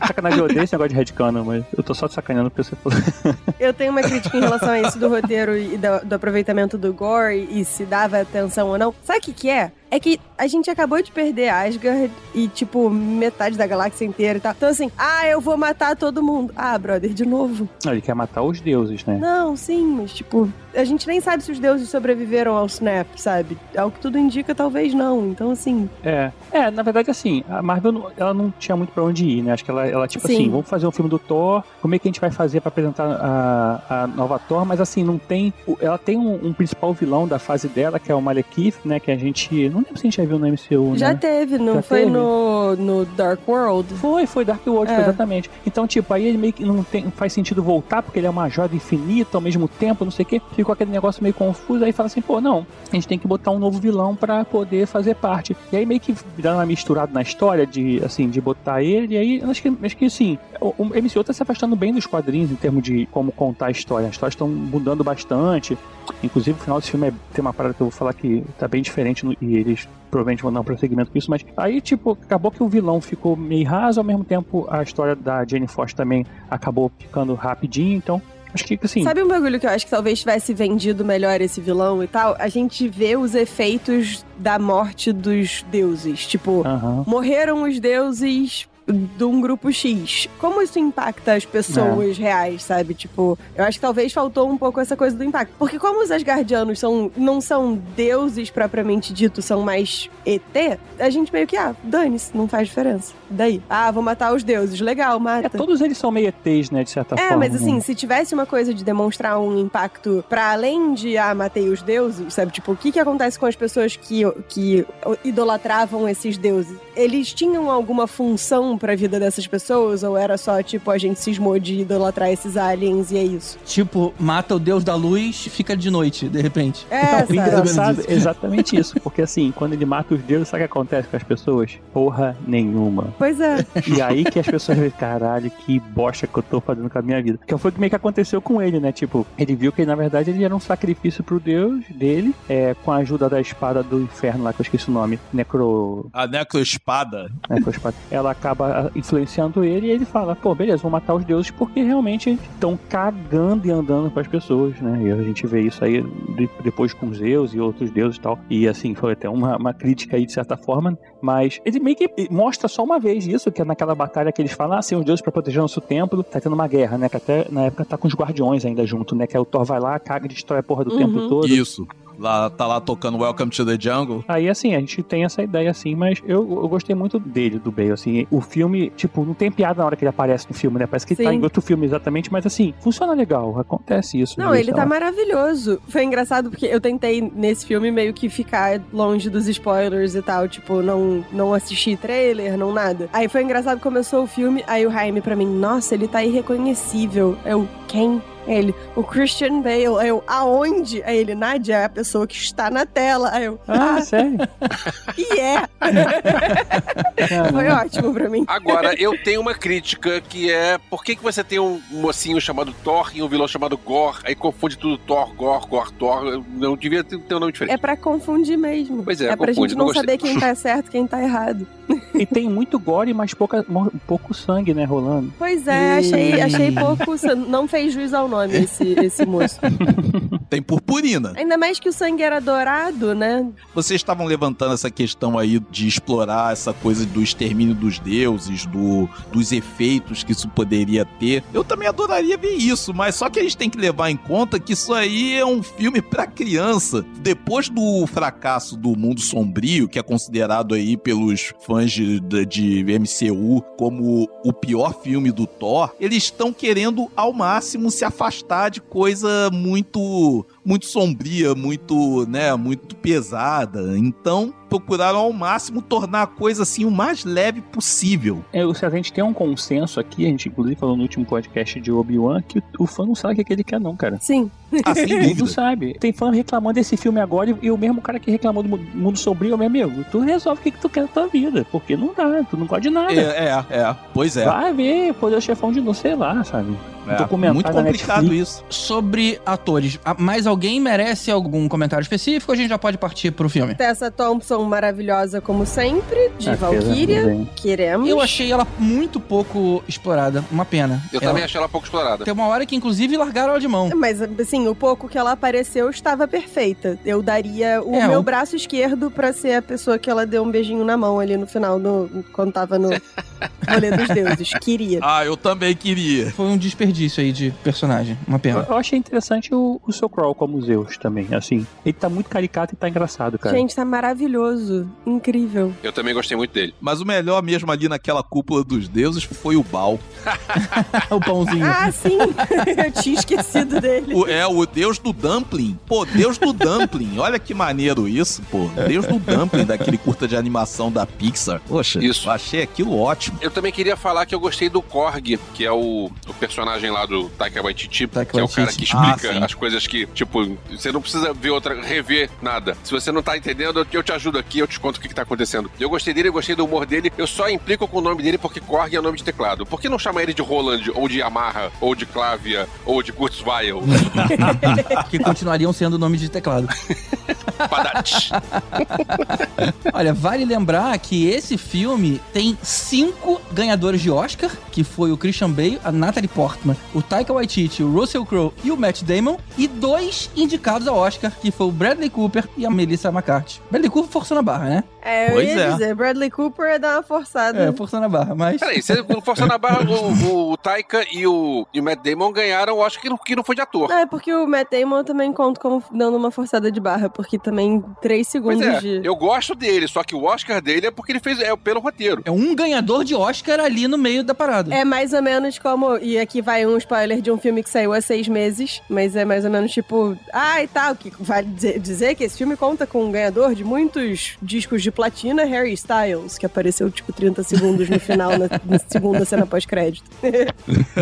É. Sacanagem, eu odeio esse negócio de headcanon, mas eu tô só te sacaneando porque você falou. Eu tenho uma crítica em relação a isso do roteiro e do, do aproveitamento do gore e se dava atenção ou não. Sabe o que que é? É que a gente acabou de perder Asgard e, tipo, metade da galáxia inteira e tal. Então, assim, ah, eu vou matar todo mundo. Ah, brother, de novo. Não, ele quer matar os deuses, né? Não, sim, mas, tipo, a gente nem sabe se os deuses sobreviveram ao Snap, sabe? Ao que tudo indica, talvez não. Então, assim, É. É, na verdade, assim, a Marvel, ela não tinha muito pra onde ir, né? Acho que ela, ela tipo Sim. assim, vamos fazer um filme do Thor, como é que a gente vai fazer pra apresentar a, a nova Thor, mas assim, não tem. Ela tem um, um principal vilão da fase dela, que é o Malekith, né? Que a gente. Não lembro se a gente já viu no MCU, já né? teve, não Já foi teve? No, no Dark World? Foi, foi Dark World, É. exatamente. Então, tipo, aí ele meio que não tem, faz sentido voltar, porque ele é uma joia infinita ao mesmo tempo, não sei o quê. Ficou aquele negócio meio confuso, aí fala assim, pô, não, a gente tem que botar um novo vilão pra poder fazer parte. E aí meio que dá uma misturada na história de, assim, de botar ele, e aí acho que, acho que assim, o, MCU tá se afastando bem dos quadrinhos em termos de como contar a história. As histórias estão mudando bastante. Inclusive, o final desse filme é, tem uma parada que eu vou falar que tá bem diferente no- e eles provavelmente vão dar um prosseguimento com isso, mas aí, tipo, acabou que o vilão ficou meio raso, ao mesmo tempo a história da Jane Foster também acabou ficando rapidinho, então acho que, assim, Sabe um bagulho que eu acho que talvez tivesse vendido melhor esse vilão e tal? A gente vê os efeitos da morte dos deuses. Tipo, morreram os deuses de um grupo X. Como isso impacta as pessoas reais, sabe? Tipo, eu acho que talvez faltou um pouco essa coisa do impacto. Porque como os Asgardianos são, não são deuses propriamente dito, são mais ET, a gente meio que, ah, dane-se, não faz diferença. Daí, ah, vou matar os deuses. Legal, É, mata. todos eles são meio ETs, né, de certa É, forma. mas assim, né? se tivesse uma coisa de demonstrar um impacto pra além de, ah, matei os deuses, sabe? Tipo, o que que acontece com as pessoas que, que idolatravam esses deuses? Eles tinham alguma função pra vida dessas pessoas? Ou era só, tipo, a gente cismou de idolatrar esses aliens e é isso? Tipo, mata o deus da luz, fica de noite, de repente. É, Então, engraçado isso. é exatamente isso, porque assim, quando ele mata os deuses, sabe o que acontece com as pessoas? Porra nenhuma. Pois é. E aí que as pessoas veem, caralho, que bosta que eu tô fazendo com a minha vida. Que foi meio que aconteceu com ele, né? Tipo, ele viu que na verdade ele era um sacrifício pro deus dele, é, com a ajuda da espada do inferno lá, que eu esqueci o nome. Necro. A necroespada. Necroespada. Ela acaba acaba influenciando ele e ele fala, pô, beleza, vou matar os deuses porque realmente estão cagando e andando com as pessoas, né? E a gente vê isso aí de- depois com Zeus e outros deuses e tal. E assim, foi até uma, uma crítica aí de certa forma, mas ele meio que mostra só uma vez isso, que é naquela batalha que eles falam, ah, sim, os deuses pra proteger nosso templo, tá tendo uma guerra, né? Que até na época tá com os guardiões ainda junto, né? Que aí o Thor vai lá, caga e destrói a porra do Uhum. templo todo. Isso. Lá, tá lá tocando Welcome to the Jungle. Aí, assim, a gente tem essa ideia, assim, mas eu, eu gostei muito dele, do Bale, assim. O filme, tipo, não tem piada na hora que ele aparece no filme, né? Parece que ele tá Sim. em outro filme exatamente, mas, assim, funciona legal, acontece isso. Não, de, ele tá lá. maravilhoso. Foi engraçado porque eu tentei nesse filme meio que ficar longe dos spoilers e tal, tipo, não, não assistir trailer, não nada. Aí foi engraçado, começou o filme, aí o Jaime pra mim, nossa, ele tá irreconhecível. Eu, quem? Ele, o Christian Bale. Aí eu, aonde? Aí ele, Nadia, é a pessoa que está na tela. Aí eu, Ah, ah, sério? e é. Foi ótimo pra mim. Agora, eu tenho uma crítica que é por que, que você tem um mocinho chamado Thor e um vilão chamado Gore, aí confunde tudo Thor, Gore, Gore, Thor. Não devia ter, um nome diferente. É pra confundir mesmo. Pois é, é pra confunde, gente não não saber quem tá certo quem tá errado. E tem muito gore, mas pouca, pouco sangue, né, rolando. Pois é, achei, achei pouco. Não fez juiz ao nome esse, esse moço. Tem purpurina. Ainda mais que o sangue era dourado, né? Vocês estavam levantando essa questão aí de explorar essa coisa do extermínio dos deuses, do, dos efeitos que isso poderia ter. Eu também adoraria ver isso, mas só que a gente tem que levar em conta que isso aí é um filme pra criança. Depois do fracasso do Mundo Sombrio, que é considerado aí pelos fãs de, de MCU como o pior filme do Thor, eles estão querendo ao máximo se afastar de coisa muito Brasil muito sombria, muito, né, muito pesada. Então, procuraram ao máximo tornar a coisa assim o mais leve possível. É, se a gente tem um consenso aqui, a gente inclusive falou no último podcast de Obi-Wan, que o fã não sabe o que, é que ele quer, não, cara. Sim. Ah, sem Não sabe. Tem fã reclamando desse filme agora e, o mesmo cara que reclamou do Mu- Mundo Sombrio, meu amigo, tu resolve o que, que tu quer na tua vida. Porque não dá, tu não gosta de nada. É, é, é. Pois é. Vai ver, Poder Chefão de novo, sei lá, sabe? é. documentário Muito complicado isso. Sobre atores, mais alguém merece algum comentário específico a gente já pode partir pro filme? Tessa Thompson, maravilhosa como sempre, de Ah, fez Valkyria. Queremos. Eu achei ela muito pouco explorada, uma pena. Eu Ela- também achei ela pouco explorada. Tem uma hora que inclusive largaram ela de mão. Mas, assim, o pouco que ela apareceu estava perfeita. Eu daria o É, meu o- braço esquerdo pra ser a pessoa que ela deu um beijinho na mão ali no final, no, quando tava no rolê dos deuses. Queria. Ah, eu também queria. Foi um desperdício aí de personagem, uma Eu, pena. eu achei interessante o, o seu Crawl como Zeus também, assim. Ele tá muito caricato e tá engraçado, cara. Gente, tá maravilhoso. Incrível. Eu também gostei muito dele. Mas o melhor mesmo ali naquela cúpula dos deuses foi o Baal. o pãozinho. Ah, sim! Eu tinha esquecido dele. O- é o deus do dumpling. Pô, deus do dumpling. Olha que maneiro isso, pô. Deus do dumpling daquele curta de animação da Pixar. Poxa, Isso. achei aquilo ótimo. Eu também queria falar que eu gostei do Korg, que é o, o personagem lá do Taika Waititi, Taika que é o cara que Ah, explica sim. as coisas que, tipo, você não precisa ver outra, rever nada. Se você não tá entendendo, eu te ajudo aqui, eu te conto o que, que tá acontecendo. Eu gostei dele, eu gostei do humor dele, eu só implico com o nome dele porque Korg é nome de teclado. Por que não chama ele de Roland, ou de Yamaha, ou de Clavia, ou de Kurzweil? Que continuariam sendo nome de teclado. Padat. Olha, vale lembrar que esse filme tem cinco ganhadores de Oscar, que foi o Christian Bale, a Natalie Portman, o Taika Waititi, o Russell Crowe e o Matt Damon, e dois indicados ao Oscar, que foi o Bradley Cooper e a Melissa McCarthy. Bradley Cooper forçando a barra, né? É, eu Pois ia é. dizer, Bradley Cooper é dar uma forçada. É, forçando a barra, mas... Peraí, você forçando a barra, o, o, Taika e o, e o Matt Damon ganharam, eu acho que não, que não foi de ator. Não, é porque o Matt Damon eu também conto como dando uma forçada de barra, porque também três Pois segundos é, de. eu gosto dele, só que o Oscar dele é porque ele fez é pelo roteiro. É um ganhador de Oscar ali no meio da parada. É mais ou menos como. E aqui vai um spoiler de um filme que saiu há seis meses, mas é mais ou menos tipo. Ah, e tal. Que vale dizer, dizer que esse filme conta com um ganhador de muitos discos de platina, Harry Styles, que apareceu tipo 30 segundos no final, na, na segunda cena pós-crédito.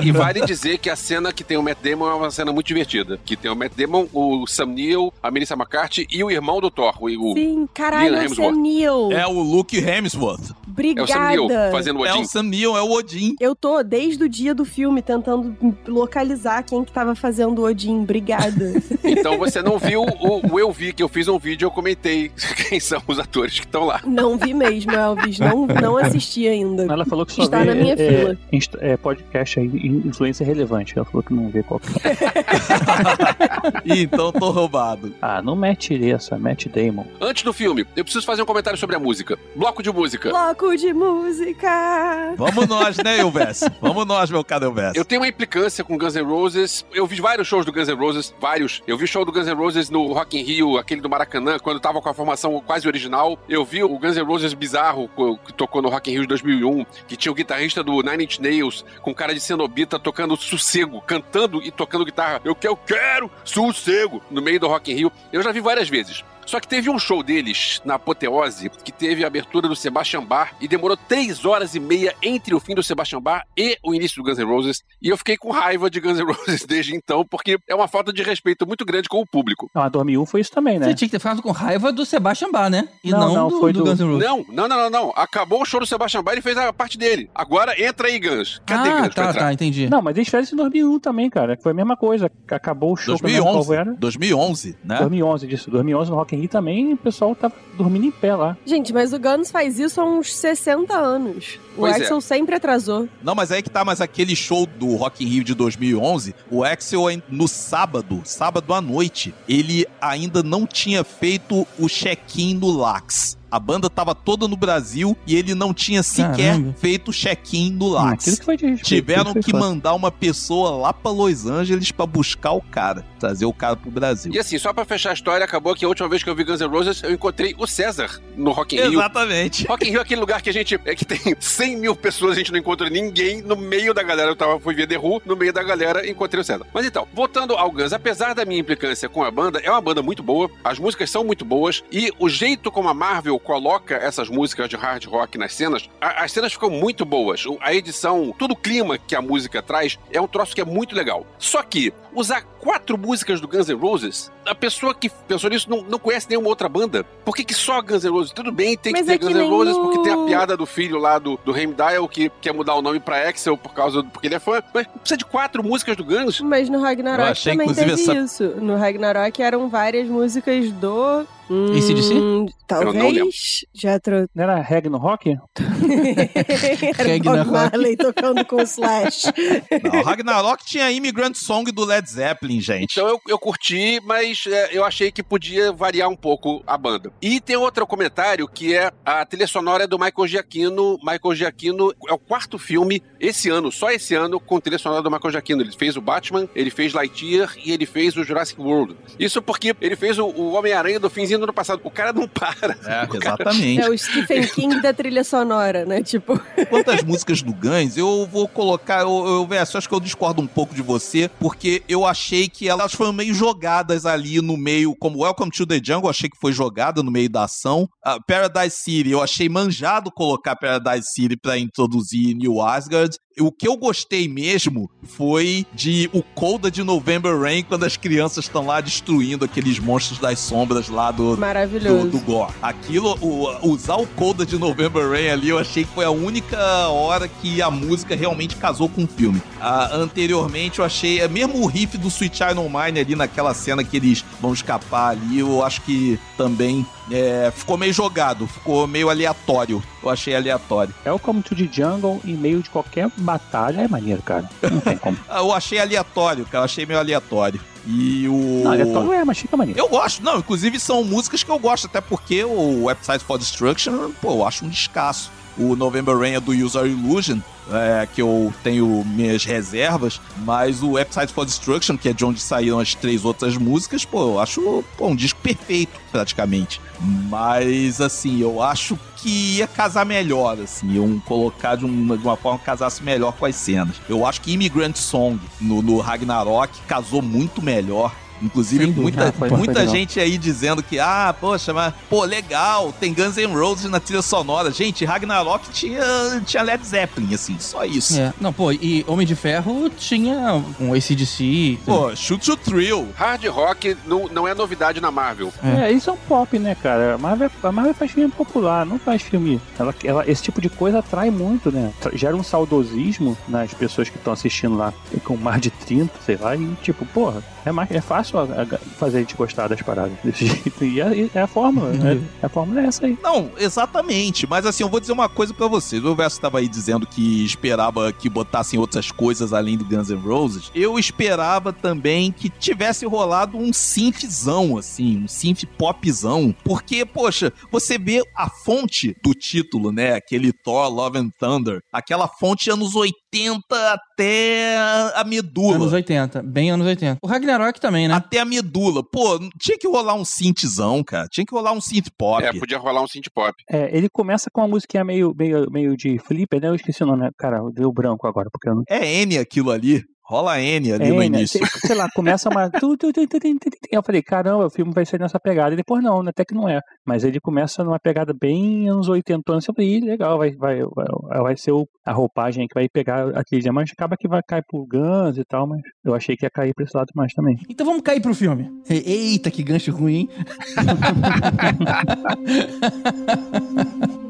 E vale dizer que a cena que tem o Matt Damon é uma cena muito divertida. Que tem o Matt Damon, o Sam Neill, a Melissa McCarthy e o irmão do Thor, o, Sim, caralho, é o Sam. Neill. É o Luke Hemsworth. é o Sam Neill Obrigada. fazendo o É Odin. o Sam Neill, é o Odin. Eu tô desde o dia do filme tentando localizar quem que tava fazendo o Odin. Obrigada. Então você não viu o, o Eu Vi, que eu fiz um vídeo e eu comentei quem são os atores que estão estão lá. Não vi mesmo, Elvis. Não, não assisti ainda. Ela falou que só Está vê na minha é, fila. é, podcast aí, in- influência relevante. Ela falou que não vê qualquer. Ih, então tô roubado. Ah, não mete essa, mete Damon. Antes do filme, eu preciso fazer um comentário sobre a música. Bloco de música. Bloco de música. Vamos nós, né, Elvis? Vamos nós, meu caro Elvis. Eu tenho uma implicância com Guns N' Roses. Eu vi vários shows do Guns N' Roses, vários. Eu vi o show do Guns N' Roses no Rock in Rio, aquele do Maracanã, quando tava com a formação quase original. Eu vi o Guns N' Roses bizarro, que tocou no Rock in Rio de 2001, que tinha o guitarrista do Nine Inch Nails, com cara de cenobita, tocando sossego, cantando e tocando guitarra. Eu que eu quero sossego, no meio do Rock in Rio. Eu já vi várias vezes. Só que teve um show deles na Apoteose que teve a abertura do Sebastian Bach e demorou três horas e meia entre o fim do Sebastian Bach e o início do Guns N' Roses. E eu fiquei com raiva de Guns N' Roses desde então, porque é uma falta de respeito muito grande com o público. Não, a 2001 foi isso também, né? Você tinha que ter ficado com raiva do Sebastian Bach, né? E Não, não, não, do, foi do do- Guns N' Roses. Não, não, não, não, não. Acabou o show do Sebastian Bach e ele fez a parte dele. Agora entra aí, Guns. Cadê ah, Guns tá, tá, entendi. Não, mas eles fizeram isso em 2001 também, cara. Foi a mesma coisa. Acabou o show. que eu não lembro qual 2011. era. 2011, né? 2011 disso. 2011 no Rock Rio também o pessoal tava dormindo em pé lá. Gente, mas o Guns faz isso há uns 60 anos. O Pois é. Axel sempre atrasou. Não, mas aí que tá, mas aquele show do Rock in Rio de 2011, o Axel no sábado, sábado à noite, ele ainda não tinha feito o check-in no Lax. A banda tava toda no Brasil e ele não tinha sequer Caramba. feito o check-in no Hum, Lax. aquilo que foi de respeito, Tiveram que foda. mandar uma pessoa lá pra Los Angeles pra buscar o cara, trazer o cara pro Brasil. E assim, só pra fechar a história, acabou que a última vez que eu vi Guns N' Roses, eu encontrei o César no Rock in Rio. Exatamente. Rock in Rio é aquele lugar que a gente. É que tem 100 mil pessoas, a gente não encontra ninguém. No meio da galera, eu tava, fui ver The Who, no meio da galera, encontrei o César. Mas então, voltando ao Guns, apesar da minha implicância com a banda, é uma banda muito boa, as músicas são muito boas, e o jeito como a Marvel coloca essas músicas de hard rock nas cenas, a- as cenas ficam muito boas. A edição, todo o clima que a música traz, é um troço que é muito legal. Só que, usar quatro músicas do Guns N' Roses, a pessoa que pensou nisso não, não conhece nenhuma outra banda. Por que, que só Guns N' Roses? Tudo bem, tem que Mas ter é que Guns N' Roses, no- porque tem a piada do filho lá do, do Heimdall que quer mudar o nome pra Axel por causa do, porque ele é fã. Mas precisa de quatro músicas do Guns? Mas no Eu Ragnarok achei, também inclusive, teve essa- isso. No Ragnarok eram várias músicas do. Hum, AC/DC? lembro. Talvez. Já trou... Não era rock? Era Ragnarok. Bob Marley tocando com o Slash. Não, Ragnarok tinha Immigrant Song do Led Zeppelin, gente. Então eu, eu curti, mas é, eu achei que podia variar um pouco a banda. E tem outro comentário que é a trilha sonora do Michael Giacchino. Michael Giacchino é o quarto filme esse ano, só esse ano, com trilha sonora do Michael Giacchino. Ele fez o Batman, ele fez Lightyear e ele fez o Jurassic World. Isso porque ele fez o, o Homem-Aranha do finzinho do ano passado. O cara não para. É, O cara- exatamente. É o Stephen King da trilha sonora, né? Tipo, Quanto às músicas do Guns, eu vou colocar. Eu, eu, Verso, acho que eu discordo um pouco de você, porque eu achei que elas foram meio jogadas ali no meio, como Welcome to the Jungle, achei que foi jogada no meio da ação. Ah, Paradise City, eu achei manjado colocar Paradise City pra introduzir New Asgard. O que eu gostei mesmo foi de o Coda de November Rain, quando as crianças estão lá destruindo aqueles monstros das sombras lá do, do, maravilhoso. do Gore. Aquilo, o- usar o Coda de November Rain ali, eu achei que foi a única hora que a música realmente casou com o filme. Ah, anteriormente, eu achei, é mesmo o riff do Sweet Child Mine ali naquela cena que eles vão escapar ali, eu acho que também é, ficou meio jogado, ficou meio aleatório. Eu achei aleatório. Welcome to the Jungle em meio de qualquer batalha é maneiro, cara. Não tem como. Eu achei aleatório, cara, eu achei meio aleatório. E o. Não, aleatório é, mas fica maneiro. Eu gosto, não, inclusive são músicas que eu gosto, até porque o Website for Destruction, pô, eu acho um descasso. O November Rain é do User Illusion, é, que eu tenho minhas reservas, mas o Website for Destruction, que é de onde saíram as três outras músicas, pô, eu acho pô, um disco perfeito, praticamente. Mas, assim, eu acho que ia casar melhor, assim, iam colocar de uma, de uma forma que casasse melhor com as cenas. Eu acho que Immigrant Song no, no Ragnarok casou muito melhor. Inclusive, Sem dúvida. muita, Ah, muita gente aí dizendo que, ah, poxa, mas, pô, legal, tem Guns N' Roses na trilha sonora. Gente, Ragnarok tinha, tinha Led Zeppelin, assim, só isso. É. Não, pô, e Homem de Ferro tinha um ACDC. Pô, Shoot to Thrill. Hard rock não, não é novidade na Marvel. É. É, isso é um pop, né, cara? A Marvel, a Marvel faz filme popular, não faz filme. Ela, ela- esse tipo de coisa atrai muito, né? Gera um saudosismo nas pessoas que estão assistindo lá com mais de 30, sei lá, e tipo, porra, é, mais, é fácil a, a fazer a gente gostar das paradas desse jeito. E é, é a fórmula, né? A fórmula é essa aí. Não, exatamente. Mas assim, eu vou dizer uma coisa pra vocês. O Verso tava aí dizendo que esperava que botassem outras coisas além do Guns N' Roses. Eu esperava também que tivesse rolado um synthzão, assim, um synth popzão. Porque, poxa, você vê a fonte do título, né? Aquele Thor Love and Thunder. Aquela fonte anos 80 até a medula. Anos 80, bem anos 80. O Ragnarok também, né? Até a medula. Pô, tinha que rolar um synthzão, cara. Tinha que rolar um synth pop. É, podia rolar um synth pop. É, ele começa com uma musiquinha meio, meio, meio de flipper, né? Eu esqueci o nome, né? Cara, deu branco agora, porque eu não. É N aquilo ali. Rola N ali É, no né? início. Sei, sei lá, começa uma. Eu falei, caramba, o filme vai ser nessa pegada. E depois não, até que não é. Mas ele começa numa pegada bem anos 80 anos. Eu falei, "Ih, legal, vai, vai, vai, vai ser o- a roupagem que vai pegar a trilha. Mas acaba que vai cair pro Guns e tal, mas eu achei que ia cair pra esse lado mais também. Então vamos cair pro filme. Eita, que gancho ruim, hein?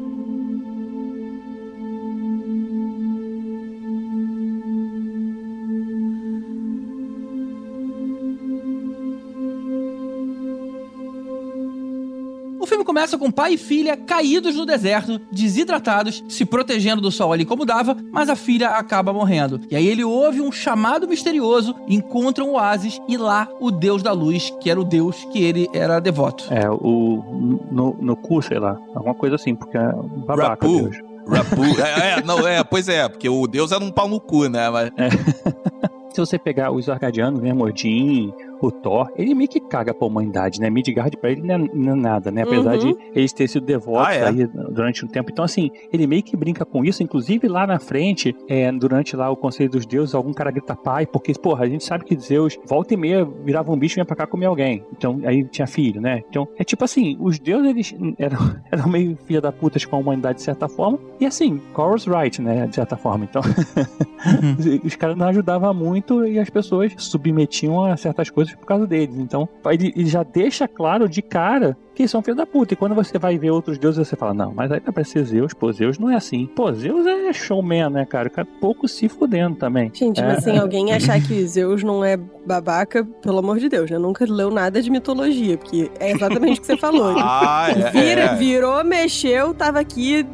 começa com pai e filha caídos no deserto, desidratados, se protegendo do sol ali como dava, mas a filha acaba morrendo. E aí ele ouve um chamado misterioso, encontra um oásis e lá o deus da luz, que era o deus que ele era devoto. É, o. No, no cu, sei lá. Alguma coisa assim, porque é um babaca, Rapu. Deus. Rapu. É, é, não, é, pois é, porque o Deus era um pau no cu, né? Mas, Se você pegar os Arcadianos, né, Odin, o Thor, ele meio que caga pra humanidade, né? Midgard pra ele não é, não é nada, né? Apesar Uhum. de eles terem sido devotos Ah, é? aí durante um tempo. Então, assim, ele meio que brinca com isso. Inclusive, lá na frente, é, durante lá o Conselho dos Deuses, algum cara grita pai, porque, porra, a gente sabe que Zeus, volta e meia, virava um bicho e vinha pra cá comer alguém. Então, aí tinha filho, né? Então, é tipo assim, os deuses, eles eram, eram meio filha da putas com a humanidade de certa forma. E assim, Chorus right, né? De certa forma. Então, os caras não ajudavam muito e as pessoas submetiam a certas coisas por causa deles. Então, ele, ele já deixa claro de cara que são filhos da puta. E quando você vai ver outros deuses, você fala, não, mas aí vai ser Zeus, pô, Zeus não é assim. Pô, Zeus é showman, né, cara? O cara pouco se fudendo também. Gente, É. mas assim, alguém achar que Zeus não é babaca, pelo amor de Deus, né? Nunca leu nada de mitologia, porque é exatamente o que você falou. ah, é. Vira, é. virou, mexeu, tava aqui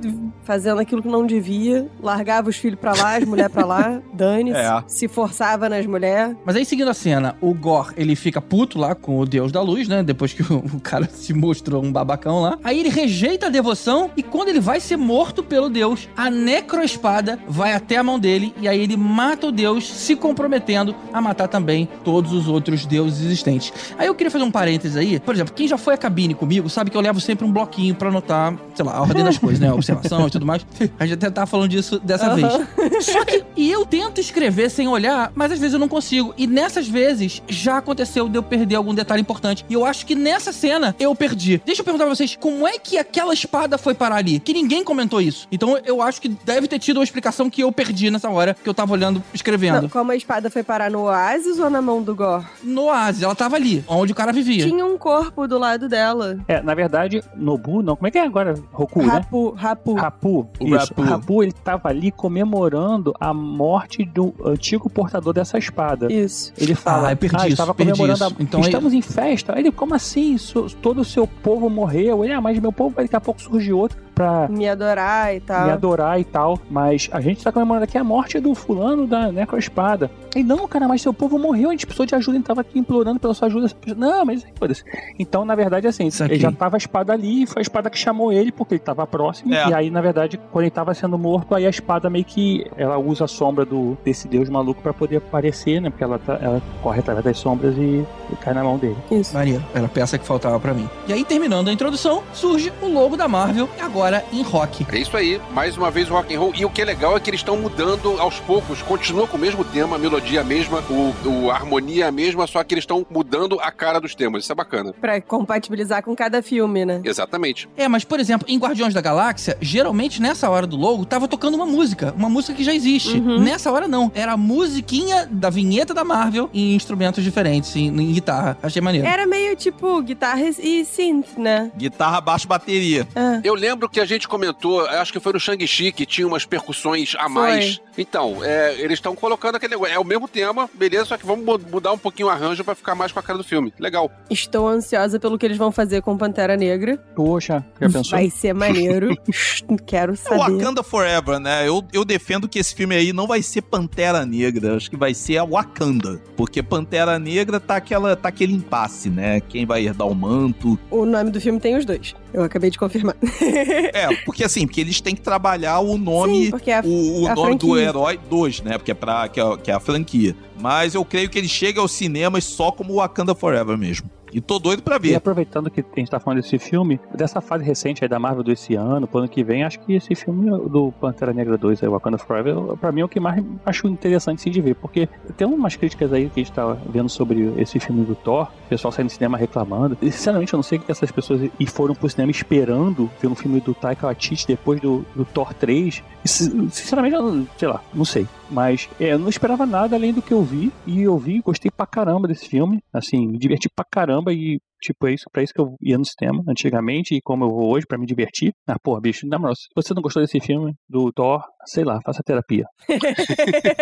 fazendo aquilo que não devia, largava os filhos pra lá, as mulheres pra lá, dane-se, É. se forçava nas mulheres. Mas aí, seguindo a cena, o Gor, ele fica puto lá com o Deus da Luz, né? Depois que o, o cara se mostrou um babacão lá. Aí ele rejeita a devoção e quando ele vai ser morto pelo Deus, a necroespada vai até a mão dele e aí ele mata o Deus, se comprometendo a matar também todos os outros deuses existentes. Aí eu queria fazer um parênteses aí. Por exemplo, quem já foi à cabine comigo sabe que eu levo sempre um bloquinho pra anotar, sei lá, a ordem das coisas, né? A observação e tudo mais. A gente até tava falando disso dessa vez. Só que, e eu tento escrever sem olhar, mas às vezes eu não consigo. E nessas vezes, já aconteceu de eu perder algum detalhe importante. E eu acho que nessa cena, eu perdi. Deixa eu perguntar pra vocês, como é que aquela espada foi parar ali? Que ninguém comentou isso. Então eu acho que deve ter tido uma explicação que eu perdi nessa hora, que eu tava olhando, escrevendo. Não, como a espada foi parar no oásis ou na mão do Gor? No oásis, ela tava ali, onde o cara vivia. Tinha um corpo do lado dela. É, na verdade, Nobu, não, como é que é agora? Roku, né? Rapu, Rapu. Rapu, O isso. Rapu. Rapu, ele tava ali comemorando a morte do antigo portador dessa espada. Isso. Ele fala, Ah, eu perdi ah, isso, estava comemorando a... Então, Estamos em festa. Aí Ele, como assim? So- todo o seu povo morreu. Ele, ah, mas meu povo, daqui a pouco surge outro pra Me adorar e tal. me adorar e tal. Mas a gente tá comemorando aqui a morte do fulano da necroespada. Ele, não, cara, mas seu povo morreu, a gente precisou de ajuda, a gente tava aqui implorando pela sua ajuda. Não, mas foda-se. Então, na verdade, assim, Saquei. ele já tava a espada ali, foi a espada que chamou ele, porque ele tava próximo. É. E aí, na verdade, quando ele tava sendo morto, aí a espada meio que ela usa a sombra do, desse deus maluco pra poder aparecer, né? Porque ela, tá- ela corre através das sombras e, e cai na mão dele. Isso. Maneiro, era a peça que faltava pra mim. E aí, terminando a introdução, surge o logo da Marvel, agora em rock. É isso aí, mais uma vez o rock and roll. E o que é legal é que eles estão mudando aos poucos, continua com o mesmo tema, a melodia a mesma, o, o- a harmonia a mesma, só que eles estão mudando a cara dos temas. Isso é bacana. Pra compatibilizar com cada filme, né? Exatamente. É, mas por exemplo, em Guardiões da Galáxia, geralmente nessa hora do logo tava tocando uma música, uma música que já existe. Uhum. Nessa hora não, era a musiquinha da vinheta da Marvel em instrumentos diferentes, em, em guitarra. Achei maneiro. Era meio tipo guitarra e synth, né? Guitarra, baixo, bateria. Ah. Eu lembro que que a gente comentou, acho que foi no Shang-Chi, que tinha umas percussões a mais. Então, é, eles estão colocando aquele negócio. É o mesmo tema, beleza, só que vamos mu- mudar um pouquinho o arranjo pra ficar mais com a cara do filme. Legal. Estou ansiosa pelo que eles vão fazer com Pantera Negra. Poxa, já pensou? Vai ser maneiro. Quero É saber. Wakanda Forever, né? Eu, eu defendo que esse filme aí não vai ser Pantera Negra, acho que vai ser a Wakanda. Porque Pantera Negra tá, aquela, tá aquele impasse, né? Quem vai herdar o manto. O nome do filme tem os dois. Eu acabei de confirmar. É, porque assim, porque eles têm que trabalhar o nome, Sim, é a, o, o nome do franquia. herói 2, né? Porque é, pra, que, é, que é a franquia. Mas eu creio que ele chega aos cinemas só como Wakanda Forever mesmo. E tô doido pra E ver. aproveitando que a gente tá falando desse filme, dessa fase recente aí da Marvel desse ano, pro ano que vem, acho que esse filme do Pantera Negra 2, aí, Wakanda Forever, pra mim é o que mais acho interessante sim, de ver, porque tem umas críticas aí que a gente tá vendo sobre esse filme do Thor, o pessoal saindo do cinema reclamando, e sinceramente eu não sei o que essas pessoas e foram pro cinema esperando ver um filme do Taika Waititi depois do, do Thor 3, e, si- sinceramente eu sei lá, não sei. Mas é, eu não esperava nada além do que eu vi. E eu vi, gostei pra caramba desse filme. Assim, me diverti pra caramba. E, tipo, é isso, pra isso que eu ia no cinema antigamente. E como eu vou hoje, pra me divertir. Ah, porra, bicho, na moral, se você não gostou desse filme, do Thor, sei lá, faça terapia.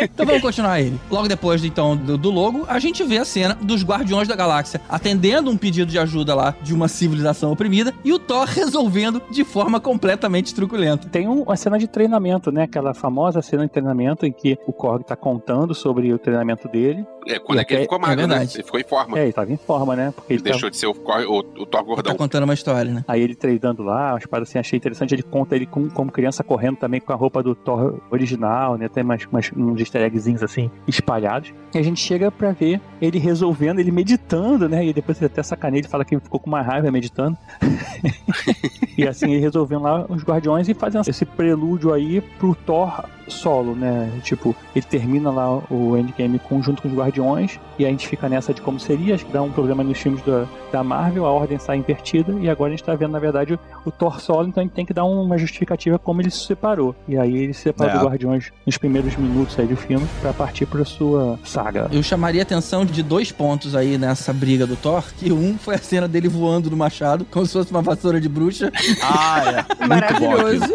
Então vamos continuar ele. Logo depois, então, do, do logo, a gente vê a cena dos Guardiões da Galáxia atendendo um pedido de ajuda lá de uma civilização oprimida e o Thor resolvendo de forma completamente truculenta. Tem um- uma cena de treinamento, né? Aquela famosa cena de treinamento em que o Korg tá contando sobre o treinamento dele. É, quando é que ele ficou magro, é né? Ele ficou em forma. É, ele tava em forma, né? Porque Ele ele tava- deixou de ser o, o, o Thor Tá gordão. contando uma história, né? Aí ele treinando lá, umas paradas assim, achei interessante. Ele conta ele com- como criança correndo também com a roupa do Thor original, né? Tem umas, umas, uns easter eggzinhos assim, espalhados. E a gente chega pra ver ele resolvendo, ele meditando, né? E depois ele até sacaneia, ele fala que ele ficou com uma raiva meditando. e assim, ele resolvendo lá os Guardiões e fazendo esse prelúdio aí pro Thor solo, né? Tipo, ele termina lá o Endgame com, junto com os Guardiões e a gente fica nessa de como seria. Acho que dá um problema nos filmes da, da Marvel, a ordem sai invertida e agora a gente tá vendo, na verdade, o Thor solo, então a gente tem que dar uma justificativa como ele se separou. E aí ele se separou É. dos Guardiões nos primeiros minutos aí do filme pra partir pra sua saga. Eu chamaria a atenção de dois pontos aí nessa briga do Thor, que um foi a cena dele voando no machado, como se fosse uma vassoura de bruxa. Ah, é. Muito bom Maravilhoso.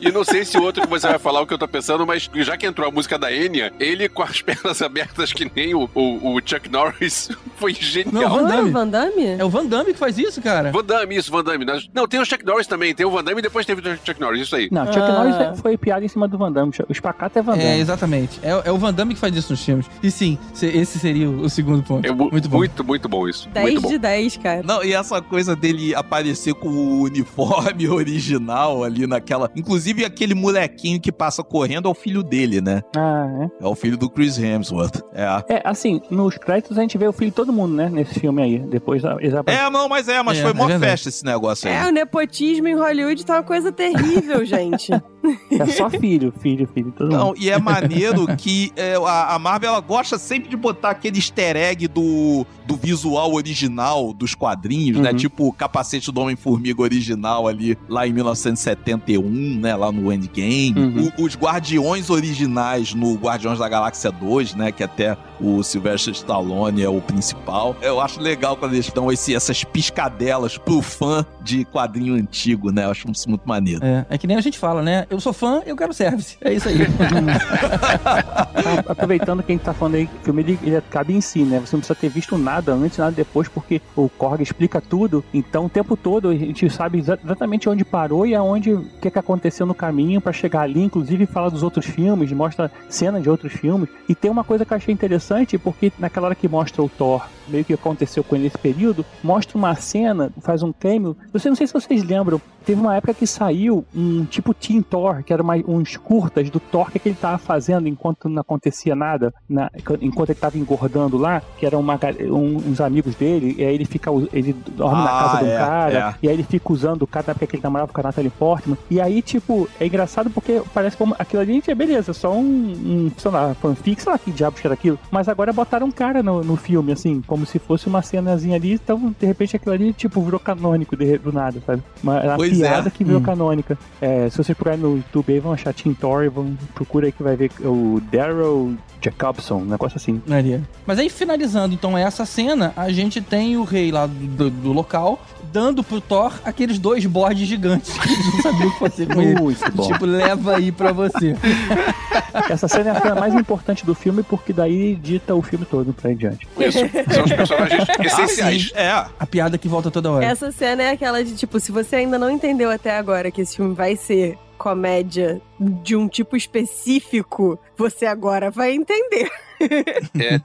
E não sei se o outro que você vai falar o que eu tô pensando, mas já que entrou a música da Enya, ele com as pernas abertas que nem o, o, o Chuck Norris foi genial. Não, é Damme. o Van Damme? É o Van Damme que faz isso, cara. Van Damme, isso, Van Damme. Não, tem o Chuck Norris também. Tem o Van Damme e depois teve o Chuck Norris, isso aí. Não, Chuck Ah. Norris é- foi piada em cima do Van Damme. O Spacato é Van Damme. É, exatamente. É, é o Van Damme que faz isso nos filmes. E sim, se- esse seria o, segundo ponto. É mu- Muito bom. Muito, muito bom isso. 10 muito bom. de 10, cara. Não, e essa coisa dele aparecer com o uniforme original ali naquela. Inclusive, aquele molequinho que passa correndo é o filho dele, né? Ah, é. É o filho do Chris Hemsworth. É. É, assim, nos créditos a gente vê o filho de todo mundo, né? Nesse filme aí. Depois eles aparecem. É, não, mas é, mas É, foi é mó verdade. festa esse negócio aí. É, o nepotismo em Hollywood tá uma coisa terrível, gente. É só filho, filho, filho, todo Não, mundo. e é maneiro que é, a, a Marvel ela gosta sempre de botar aquele easter egg do, do visual original dos quadrinhos, né? Uhum. Tipo o capacete do Homem-Formiga original ali, lá em 1971, né? Lá no Endgame. Uhum. O- os Guardiões originais no Guardiões da Galáxia 2, né? Que até o Sylvester Stallone é o principal. Eu acho legal quando eles dão esse, essas piscadelas pro fã de quadrinho antigo, né? Eu acho isso muito maneiro. É, é que nem a gente fala, né? Eu sou fã, eu quero service. É isso aí. Ah, Aproveitando que a gente tá falando aí, que o filme ele, ele cabe em si, né? Você não precisa ter visto nada antes, nada depois, porque o Korg explica tudo. Então, o tempo todo a gente sabe exa- exatamente onde parou e aonde, o que, que aconteceu no caminho pra chegar ali. Inclusive, fala dos outros filmes, mostra cenas de outros filmes. E tem uma coisa que eu achei interessante, porque naquela hora que mostra o Thor, meio que aconteceu com ele nesse período, mostra uma cena, faz um cameo. Eu não sei se vocês lembram, teve uma época que saiu um tipo Teen Thor, que era uma, uns curtas do Thor, o que, ele tava fazendo enquanto não acontecia nada, na- enquanto ele tava engordando lá, que eram uma um- uns amigos dele, e aí ele fica, ele dorme na Ah, casa de um é, cara, e aí ele fica usando o cara na época que ele namorava com a Natalie Portman, e aí, tipo, é engraçado porque parece como aquilo ali, é beleza, só um, um, sei lá, fanfic, sei lá que diabos que era aquilo, mas agora botaram um cara no, no filme, assim, como se fosse uma cenazinha ali, então, de repente, aquilo ali, tipo, virou canônico de- do nada, sabe? Uma, uma Pois piada é. que virou Hum. canônica. É, se vocês procurarem no YouTube aí, vão achar Tim Thor, vão, procura aí que vai ver o Daryl Jacobson, um negócio assim. Maria. Mas aí, finalizando então essa cena, a gente tem o rei lá do, do- do local dando pro Thor aqueles dois bodes gigantes que eles não sabiam o que fazer com ele. Muito bom. Tipo, leva aí pra você. Essa cena é a cena mais importante do filme porque daí dita o filme todo pra em diante. Isso. São os personagens essenciais. É. A piada que volta toda hora. Essa cena é aquela de tipo, se você ainda não entendeu até agora que esse filme vai ser comédia de um tipo específico, você agora vai entender. É.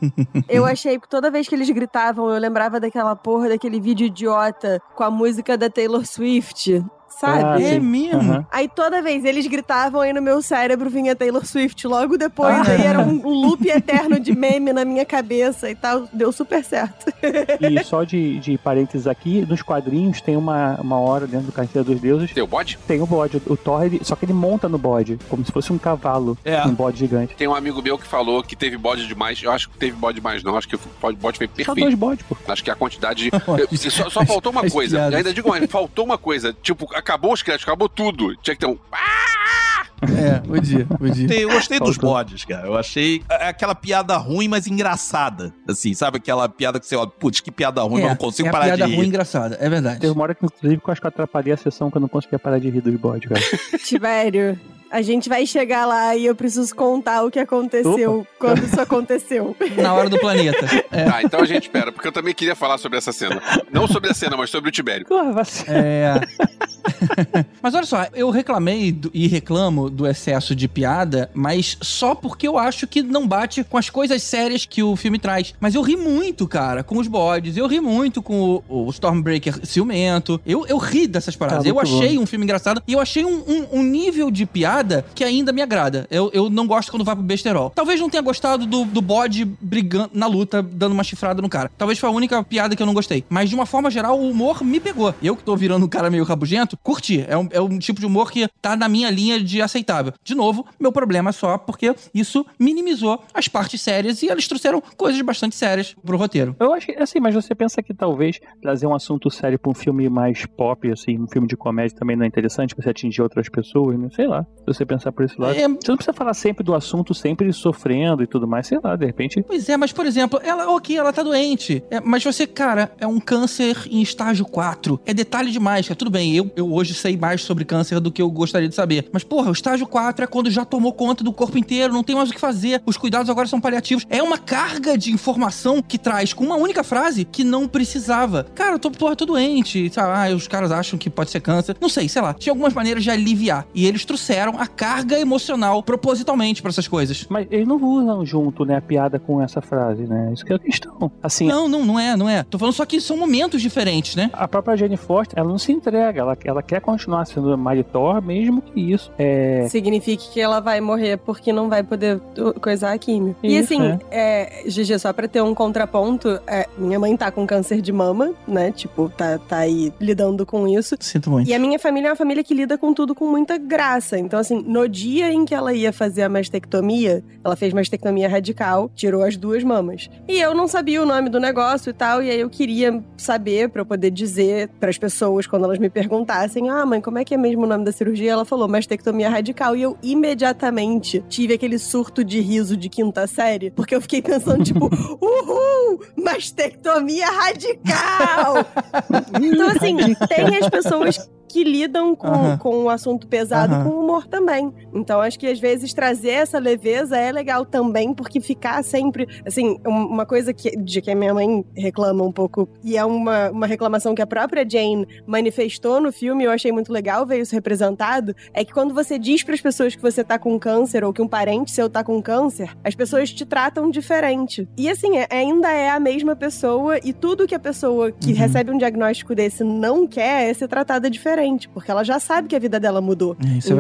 Eu achei que toda vez que eles gritavam, eu lembrava daquela porra daquele vídeo idiota com a música da Taylor Swift, sabe? Ah, É mesmo? Aham. Aí toda vez eles gritavam aí no meu cérebro vinha Taylor Swift logo depois, Ah. aí era um, um loop eterno de meme na minha cabeça e tal, deu super certo. E só de, de parênteses aqui, nos quadrinhos tem uma, uma hora dentro do Carteira dos Deuses, Tem o bode? tem o bode. O Thor, ele- só que ele monta no bode, como se fosse um cavalo, É. um bode gigante. Tem um amigo meu que falou que teve bode demais. Eu acho que teve bode demais, não. Acho que o bode bode foi Só perfeito. dois bodes, pô. Acho que a quantidade. Eu- só, só faltou uma coisa. piadas. Ainda digo mais, faltou uma coisa. Tipo, acabou os créditos, acabou tudo. Tinha que ter um. É, podia, podia. Eu gostei dos bodes, cara. Eu achei é aquela piada ruim, mas engraçada. Assim, sabe? Aquela piada que você olha, putz, que piada ruim, mas não consigo é parar piada de rir. ruim engraçada, é verdade. Teve uma hora que, inclusive, eu acho que eu atrapalhei a sessão que eu não conseguia parar de rir dos bodes, cara. Tivério, a gente vai chegar lá e eu preciso contar o que aconteceu quando isso aconteceu. Na hora do planeta. É. Ah, então a gente espera, porque eu também queria falar sobre essa cena. Não sobre a cena, mas sobre o Tibério. É. mas olha só, eu reclamei do- e reclamo do excesso de piada, mas só porque eu acho que não bate com as coisas sérias que o filme traz. Mas eu ri muito, cara, com os bodes, eu ri muito com o, o Stormbreaker ciumento. Eu, eu ri dessas paradas. Tá eu achei um filme engraçado e eu achei um, um- um nível de piada que ainda me agrada. Eu, eu não gosto quando vai pro besterol. Talvez não tenha gostado do, do bode brigando na luta, dando uma chifrada no cara. Talvez foi a única piada que eu não gostei. Mas de uma forma geral, o humor me pegou. Eu que tô virando um cara meio rabugento, curti. É um, é um tipo de humor que tá na minha linha de aceitável. De novo, meu problema é só porque isso minimizou as partes sérias e eles trouxeram coisas bastante sérias pro roteiro. Eu acho que, assim, mas você pensa que talvez trazer um assunto sério pra um filme mais pop, assim, um filme de comédia também não é interessante você atingir outras pessoas, né? Sei lá, se você pensar por esse lado. É- Você não precisa falar sempre do assunto, sempre sofrendo e tudo mais, sei lá, de repente. Pois é, mas por exemplo, ela, ok, ela tá doente. É, mas você, cara, é um câncer em estágio 4. É detalhe demais, cara. Tudo bem, eu, eu hoje sei mais sobre câncer do que eu gostaria de saber. Mas, porra, o estágio 4 é quando já tomou conta do corpo inteiro, não tem mais o que fazer. Os cuidados agora são paliativos. É uma carga de informação que traz com uma única frase que não precisava. Cara, eu tô, porra, tô doente. Sabe? Ah, os caras acham que pode ser câncer. Não sei, sei lá. Tinha algumas maneiras de aliviar. E eles trouxeram a carga emocional propositalmente pra essas coisas. Mas eles não usam junto, né, a piada com essa frase, né? Isso que é a questão. Assim, Não, não, não é, não é. Tô falando só que são momentos diferentes, né? a própria Jane Foster, ela não se entrega, ela, ela quer continuar sendo Maritor, mesmo que isso é. Signifique que ela vai morrer porque não vai poder coisar a químio. e Isso, assim, é, GG, só pra ter um contraponto, é, minha mãe tá com câncer de mama, né? Tipo, tá, tá aí lidando com isso. Sinto muito. E a minha família é uma família que lida com tudo com muita graça. Então, assim, no dia em que ela ia fazer a mastectomia, ela fez mastectomia radical, tirou as duas mamas. E eu não sabia o nome do negócio e tal, e aí eu queria saber pra eu poder dizer pras pessoas quando elas me perguntassem: "Ah, mãe, como é que é mesmo o nome da cirurgia?" Ela falou mastectomia radical, e eu imediatamente tive aquele surto de riso de quinta série, porque eu fiquei pensando tipo: "Uhul! Mastectomia radical!" Então, assim, tem as pessoas que lidam com, Aham. com um assunto pesado Aham. com humor também. Então, acho que às vezes trazer essa leveza é legal também, porque ficar sempre. Assim, um- uma coisa que, de que a minha mãe reclama um pouco, e é uma, uma reclamação que a própria Jane manifestou no filme, eu achei muito legal ver isso representado, é que quando você diz para as pessoas que você tá com câncer ou que um parente seu tá com câncer, as pessoas te tratam diferente. E assim, é- ainda é a mesma pessoa, e tudo que a pessoa que Uhum. recebe um diagnóstico desse não quer é ser tratada diferente, porque ela já sabe que a vida dela mudou. É, Isso é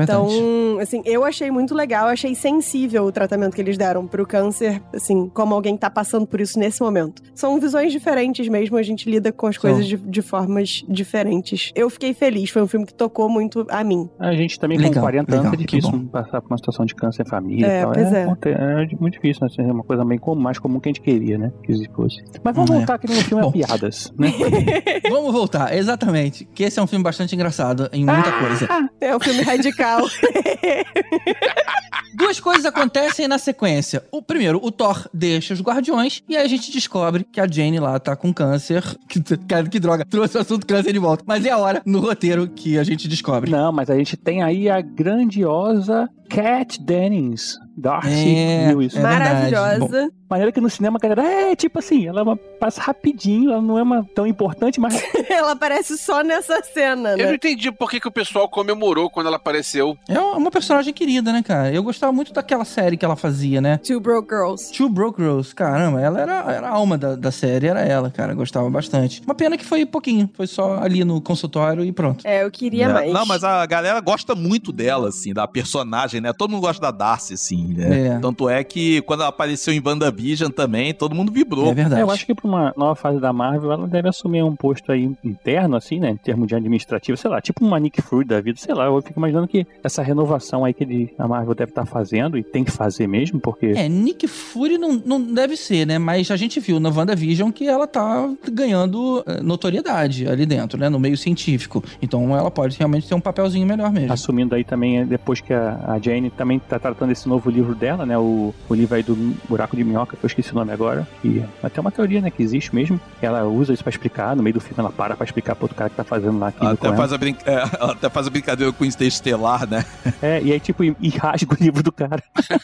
então, assim, eu achei muito legal, achei sensível o tratamento que eles deram pro câncer, assim, como alguém tá passando por isso nesse momento. São visões diferentes mesmo, a gente lida com as coisas de, de formas diferentes. Eu fiquei feliz, foi um filme que tocou muito a mim. A gente também Legal, com 40 anos legal, é que difícil passar por uma situação de câncer em família É, e tal. é. aconte- é muito difícil, né? É uma coisa bem comum, mais comum que a gente queria, né? Que se fosse. Mas vamos Hum, é. voltar aqui no filme Bom. a piadas, né? Vamos voltar, exatamente. Que esse é um filme bastante engraçado em muita coisa. É um filme radical. Duas coisas acontecem na sequência. O primeiro, o Thor deixa os guardiões e aí a gente descobre que a Jane lá tá com câncer. Que, cara, que droga, trouxe o assunto câncer de volta. Mas é a hora no roteiro que a gente descobre. Não, mas a gente tem aí a grandiosa Cat Dennings. Darcy É, Lewis. é. Maravilhosa. Maneira que no cinema a galera é tipo assim, ela é uma- passa rapidinho, ela não é uma, tão importante, mas Ela aparece só nessa cena, Eu não né? entendi por que, que o pessoal comemorou quando ela apareceu. É uma personagem querida, né, cara? Eu gostava muito daquela série que ela fazia, né? Two Broke Girls. Two Broke Girls, caramba, ela era, era a alma da, da série, era ela, cara, eu gostava bastante. Uma pena que foi pouquinho, foi só ali no consultório e pronto. É, eu queria É, mais. Não, mas a galera gosta muito dela, assim, da personagem, né? Todo mundo gosta da Darcy, assim, né? É. Tanto é que quando ela apareceu em WandaVision também, todo mundo vibrou. É verdade. É, eu acho que pra uma nova fase da Marvel, ela deve assumir um posto aí interno, assim, né? Em termos de administrativo, sei lá, tipo uma Nick Fury da vida, sei lá. Eu fico imaginando que essa renovação aí que ele, a Marvel deve estar fazendo, e tem que fazer mesmo, porque. É, Nick Fury não, não deve ser, né? Mas a gente viu na WandaVision que ela tá ganhando eh, notoriedade ali dentro, né? No meio científico. Então ela pode realmente ter um papelzinho melhor mesmo. Assumindo aí também, é, depois que a, a Jane também tá tratando esse novo livro dela, né? O, o livro aí do Buraco de Minhoca, que eu esqueci o nome agora. Que é até uma teoria, né? Que existe mesmo. Ela usa isso pra explicar, no meio do filme ela para pra explicar pro outro cara que tá fazendo lá aquilo Ela até, ela. faz a brin- é, ela até faz a brincadeira com o Interestelar, né? É, e aí tipo, e, e rasga o livro do cara.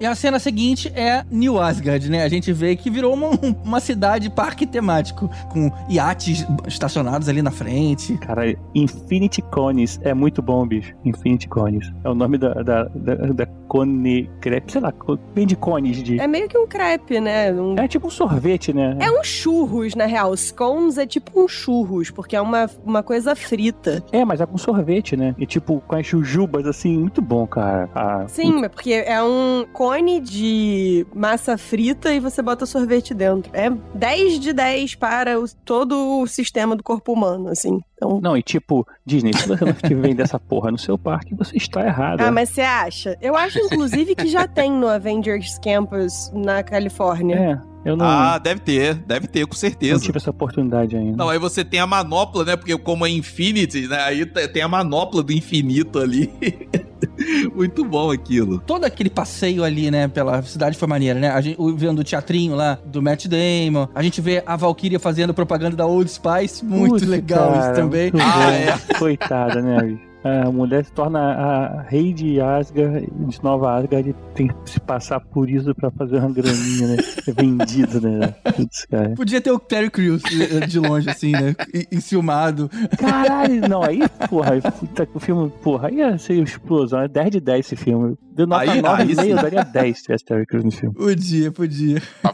e a cena seguinte é New Asgard, né? A gente vê que virou uma, uma cidade parque temático, com iates estacionados ali na frente. Cara, Infinity Cones é muito bom, bicho. Infinity Cones. É o nome da, da, da, da cone... crepe, sei lá, vem de cones de... É meio que um crepe, né? Um- É tipo um sorvete, né? É um churros, na real. Scones é tipo um churros, porque é uma, uma coisa frita. É, mas é com sorvete, né? E tipo, com as jujubas, assim, muito bom, cara. Ah, Sim, mas porque é um cone de massa frita e você bota sorvete dentro. É 10 de 10 para o- todo o sistema do corpo humano, assim. Então. Não, e tipo, Disney, se você não estiver essa porra no seu parque, você está errado. Ah, mas você acha? Eu acho, inclusive, que já tem no Avengers Campus na Califórnia. É, eu não, Ah, deve ter, deve ter, com não certeza. tive essa oportunidade ainda. Não, aí você tem a manopla, né? Porque como é Infinity, né? Aí te- tem a manopla do infinito ali. Muito bom aquilo. Todo aquele passeio ali, né, pela cidade foi maneiro, né? A gente vendo o teatrinho lá do Matt Damon. A gente vê a Valkyria fazendo propaganda da Old Spice. Muito Putz, legal cara, isso também. Ah, bom. Coitada, né? A mulher se torna a rei de Asgard, de Nova Asgard, e tem que se passar por isso pra fazer uma graninha, né? É vendido, né? Putz, cara. Podia ter o Terry Crews eh, de longe, assim, né? Enciumado. Caralho, não, aí, porra, puta, o filme, porra, aí ia ser explosão, é 10 de 10 esse filme. Deu nota Aí- 9 aí e meio, sim. eu daria 10 se tivesse Terry Crews no filme. Podia, podia. Pá,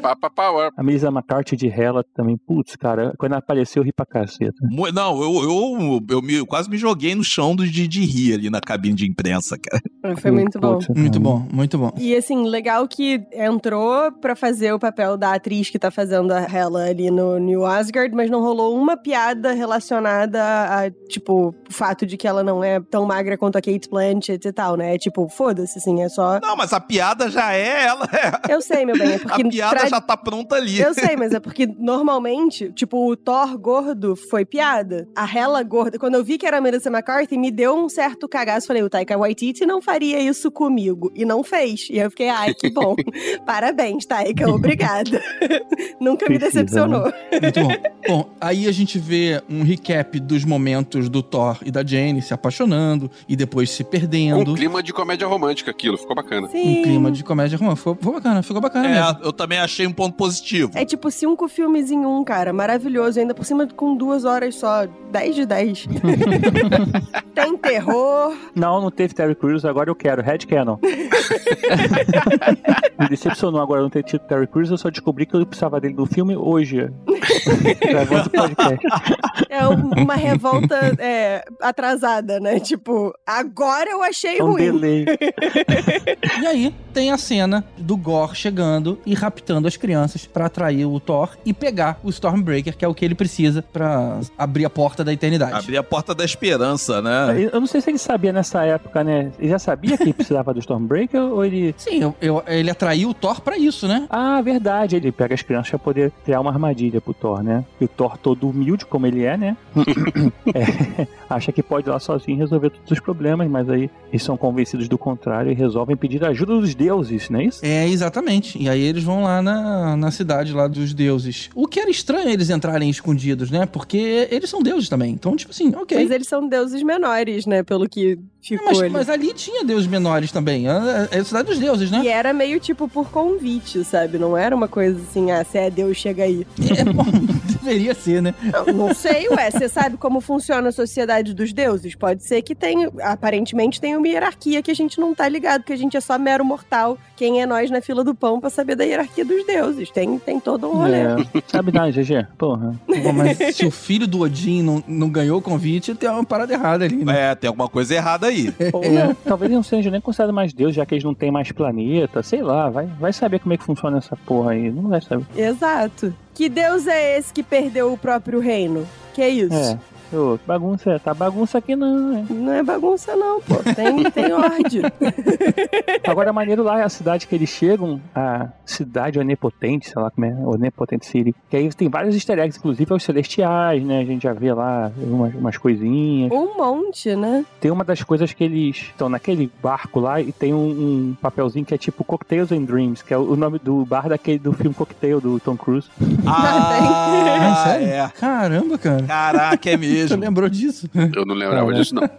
pá, pá, power. A Melissa McCarthy de Hela também, putz, cara, quando ela apareceu eu ri pra caceta. Não, eu, eu, eu, me- eu quase me joguei no chão do- de, de rir ali na cabine de imprensa, cara. Foi muito bom. Muito bom, muito bom. E assim, legal que entrou pra fazer o papel da atriz que tá fazendo a Hela ali no New Asgard, mas não rolou uma piada relacionada a, tipo, o fato de que ela não é tão magra quanto a Kate Blanchett e tal, né? É tipo, foda-se, assim, é só. Não, mas a piada já é ela. é- Eu sei, meu bem, é porque. a piada tra- já tá pronta ali. Eu sei, mas é porque normalmente, tipo, o Thor gordo foi piada. A Hela gorda, quando eu vi que era a Melissa McCarthy, me deu um certo cagaço. Falei, o Taika Waititi não faria isso comigo. E não fez. E eu fiquei, ai, que bom. Parabéns, Taika, obrigada. Nunca me Precisa, decepcionou. Muito bom. Bom, aí a gente vê um recap dos momentos do Thor e da Jane se apaixonando e depois se perdendo. um clima de comédia romântica aquilo, ficou bacana. Sim. Um clima de comédia romântica. Ficou, ficou bacana, ficou bacana mesmo. É, eu também achei um ponto positivo. É tipo cinco filmes em um, cara. Maravilhoso. Ainda por cima com duas horas só. 10 de 10. Tem terror. Não, não teve Terry Crews, agora eu quero. Red Cannon. Me decepcionou agora não ter tido Terry Crews, eu só descobri que eu precisava dele no filme hoje. Gravando o podcast. É um- uma revolta é, atrasada, né? Tipo, agora eu achei É um ruim. delay. E aí tem a cena do Gore chegando e raptando as crianças pra atrair o Thor e pegar o Stormbreaker, que é o que ele precisa pra abrir a porta da eternidade. Abrir a porta da esperança, né? Eu não sei se ele sabia nessa época, né? Ele já sabia que ele precisava do Stormbreaker ou ele. Sim, eu- eu- ele atraiu o Thor pra isso, né? Ah, verdade. Ele pega as crianças pra poder criar uma armadilha pro Thor, né? E o Thor todo humilde como ele é, né? É, acha que pode ir lá sozinho resolver todos os problemas, mas aí eles são convencidos do contrário e resolvem pedir ajuda dos deuses, não é isso? É, exatamente. E aí eles vão lá na, na cidade lá dos deuses. O que era estranho eles entrarem escondidos, né? Porque eles são deuses também. Então, tipo assim, ok. Mas eles são deuses menores, né? Pelo que ficou mas, ali. mas ali tinha deuses menores também. É é a cidade dos deuses, né? E era meio tipo por convite, sabe? Não era uma coisa assim, ah, se é Deus, chega aí. É, bom, deveria ser, né? Não, não sei, ué. Você sabe como funciona a sociedade dos deuses? Pode ser que tenha, aparentemente tem uma hierarquia que a gente não tá ligado, que a gente é só mero mortal. Quem é nós na fila do pão pra saber da hierarquia dos deuses? Tem, tem todo um rolê. É, sabe não, GG? Porra. Bom, mas se o filho do Odin não, não ganhou o convite, tem uma parada errada ali, né? É, tem alguma coisa errada aí. Ou não, talvez não seja nem considerado mais Deus, já que eles não têm mais planeta, sei lá, vai, vai saber como é que funciona essa porra aí. Não vai saber. Exato. Que deus é esse que perdeu o próprio reino? Que é isso? É. Ô, bagunça, tá bagunça aqui não, hein? Não é bagunça, não, pô. Tem, tem ordem. Agora, é maneiro lá é a cidade que eles chegam, a cidade onipotente, sei lá como é, onipotente city. Que aí tem vários easter eggs, inclusive aos celestiais, né? A gente já vê lá umas, umas coisinhas. Um monte, né? Tem uma das coisas que eles estão naquele barco lá e tem um, um papelzinho que é tipo Cocktails and Dreams, que é o nome do bar daquele do filme Cocktail do Tom Cruise. Ah, sério? é. Caramba, cara. Caraca, é Você mesmo. lembrou disso? Eu não lembrava É, né? disso, não.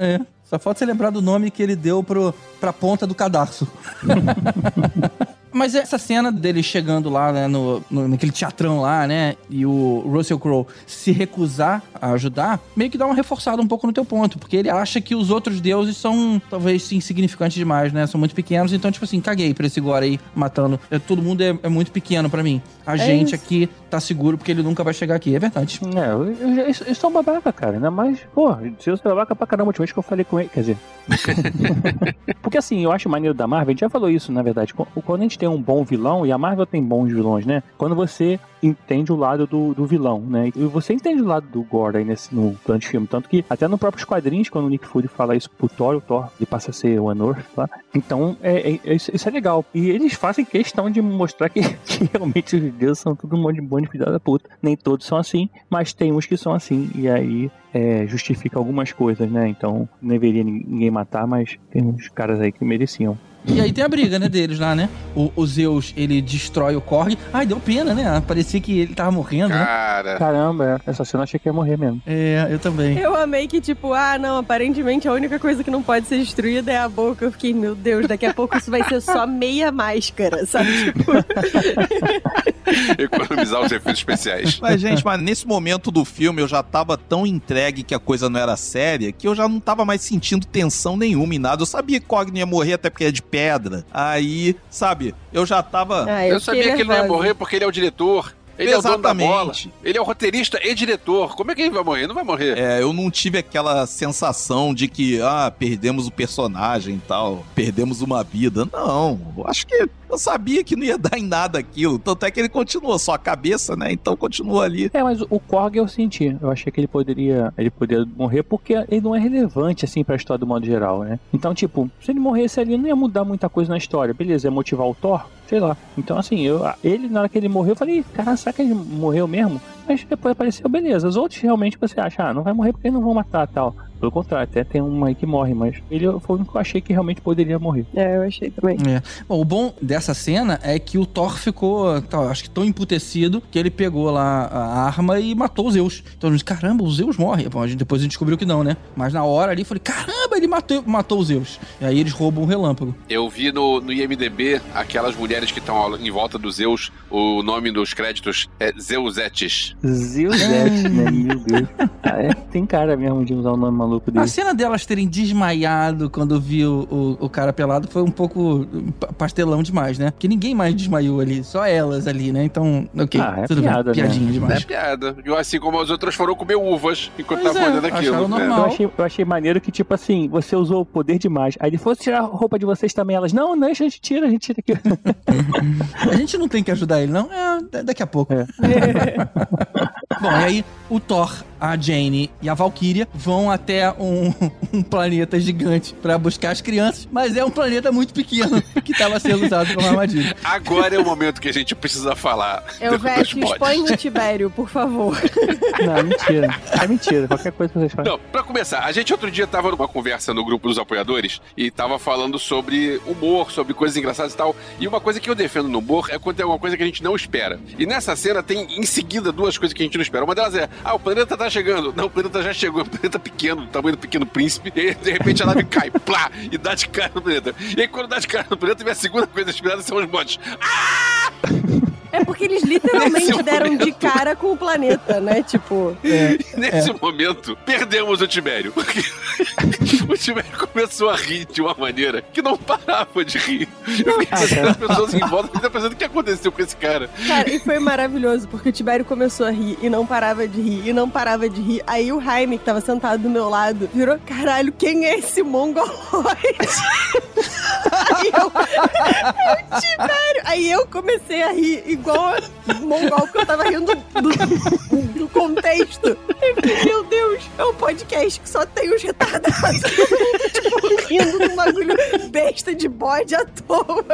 É. Só falta você lembrar do nome que ele deu pro, pra ponta do cadarço. Mas essa cena dele chegando lá, né, no, no- naquele teatrão lá, né, e o Russell Crowe se recusar a ajudar, meio que dá uma reforçada um pouco no teu ponto, porque ele acha que os outros deuses são, talvez, insignificantes demais, né, são muito pequenos, então, tipo assim, caguei pra esse Gore aí matando. É, todo mundo é, é muito pequeno pra mim. A gente isso. aqui tá seguro porque ele nunca vai chegar aqui, é verdade. É, eu, eu, eu, eles são babaca, cara. Ainda mais, pô, se eu sou babaca pra caramba, última vez que eu falei com ele, quer dizer. Porque assim, eu acho maneiro da Marvel, a gente já falou isso, na verdade. Qu- Quando a gente tem um bom vilão, e a Marvel tem bons vilões, né? Quando você entende o lado do, do vilão, né? E você entende o lado do Gore aí nesse, no plano de filme. Tanto que até nos próprios quadrinhos, quando o Nick Fury fala isso pro Thor, o Thor ele passa a ser o Anor, tá? Então, é, é- é- isso, isso é legal. E eles fazem questão de mostrar que, que realmente os deuses são tudo um monte de bom de filha da puta. Nem todos são assim, mas tem uns que são assim. E aí é, justifica algumas coisas, né? Então, não deveria nin- ninguém matar, mas tem uns caras aí que mereciam. E aí tem a briga, né, deles lá, né? O, o Zeus, ele destrói o Korg. Ai, deu pena, né? Parecia que ele tava morrendo, né? Cara, Caramba, é, essa cena eu achei que ia morrer mesmo. É, eu também. Eu amei que, tipo, ah, não, aparentemente a única coisa que não pode ser destruída é a boca. Eu fiquei, meu Deus, daqui a pouco isso vai ser só meia máscara, sabe? Tipo, economizar os efeitos especiais. Mas, gente, mas nesse momento do filme eu já tava tão entregue que a coisa não era séria que eu já não tava mais sentindo tensão nenhuma em nada. Eu sabia que Cogni ia morrer até porque é de pedra. Aí, sabe, eu já tava. ah, Eu, fiquei sabia que ele não ia morrer porque ele é o diretor. Ele é o dono da bola. Exatamente. Ele é o roteirista e diretor. Como é que ele vai morrer? Não vai morrer. É, eu não tive aquela sensação de que, ah, perdemos o personagem e tal, perdemos uma vida. Não, eu acho que eu sabia que não ia dar em nada aquilo. Tanto é que ele continuou, só a cabeça, né? Então continua ali. É, mas o Korg eu senti. Eu achei que ele poderia, ele poderia morrer porque ele não é relevante assim pra história do modo geral, né? Então, tipo, se ele morresse ali, não ia mudar muita coisa na história. Beleza, ia motivar o Thor, sei lá. Então, assim, eu, ele na hora que ele morreu, eu falei, cara, será que ele morreu mesmo? Mas depois apareceu, beleza. Os outros realmente você acha, ah, não vai morrer porque eles não vão matar tal. Pelo contrário, até tem um aí que morre, mas ele foi o único que eu achei que realmente poderia morrer. É, eu achei também. É. Bom, o bom dessa cena é que o Thor ficou, tá, acho que tão emputecido que ele pegou lá a arma e matou o Zeus. Então, a gente, caramba, o Zeus morre. Bom, a gente, depois a gente descobriu que não, né? Mas na hora ali, eu falei, caramba, ele matou, matou o Zeus. E aí eles roubam o relâmpago. Eu vi no, no IMDB aquelas mulheres que estão em volta do Zeus. O nome dos créditos é Zeusetes. Zeusete, né? Meu Deus. Ah, é, tem cara mesmo de usar o nome maluco A dele. cena delas terem desmaiado quando viu o, o cara pelado foi um pouco pa- pastelão demais, né? Porque ninguém mais desmaiou ali, só elas ali, né? Então, ok, Ah, é tudo piada, bem. né? Piadinha É demais. piada. Eu, assim como as outras foram comer uvas enquanto Pois estavam é, fazendo aquilo. né? Eu achei, eu achei maneiro que, tipo assim, você usou o poder demais. Aí ele fosse tirar a roupa de vocês também. Elas, não, não, a gente tira, a gente tira aqui. A gente não tem que ajudar ele, não? É, da- daqui a pouco. É. Bom, e aí o Thor, a Jane e a Valkyria vão até um, um planeta gigante pra buscar as crianças, mas é um planeta muito pequeno que tava sendo usado como armadilha. Agora é o momento que a gente precisa falar. Eu do- vejo, expõe o Tibério, por favor. Não, mentira. É mentira. Qualquer coisa que vocês falam. Não, pra começar, a gente outro dia tava numa conversa no grupo dos apoiadores e tava falando sobre humor, sobre coisas engraçadas e tal. E uma coisa que eu defendo no humor é quando tem alguma coisa que a gente não espera. E nessa cena tem em seguida duas coisas que a gente não espera. Uma delas é: ah, o planeta tá chegando. Não, o planeta já chegou. É um planeta pequeno, do tamanho do pequeno príncipe. E aí, de repente a nave cai, plá, e dá de cara no planeta. E aí, quando dá de cara no planeta, vem a segunda coisa esperada são os mods. É porque eles literalmente deram de momento. cara com o planeta, né? Tipo, E nesse momento, perdemos o Tibério. Porque o Tibério começou a rir de uma maneira que não parava de rir. Eu fiquei as pessoas em volta ficaram pensando o que aconteceu com esse cara. cara, e foi maravilhoso, porque o Tibério começou a rir e não parava de rir, e não parava de rir. Aí o Jaime, que tava sentado do meu lado, virou, caralho, quem é esse mongoloide? Aí eu, é o Tibério. Aí eu comecei a rir, igual a mongol, porque eu tava rindo do, do contexto. Eu meu Deus, é um podcast que só tem os retardados. tipo, rindo de um bagulho besta de bode à toa.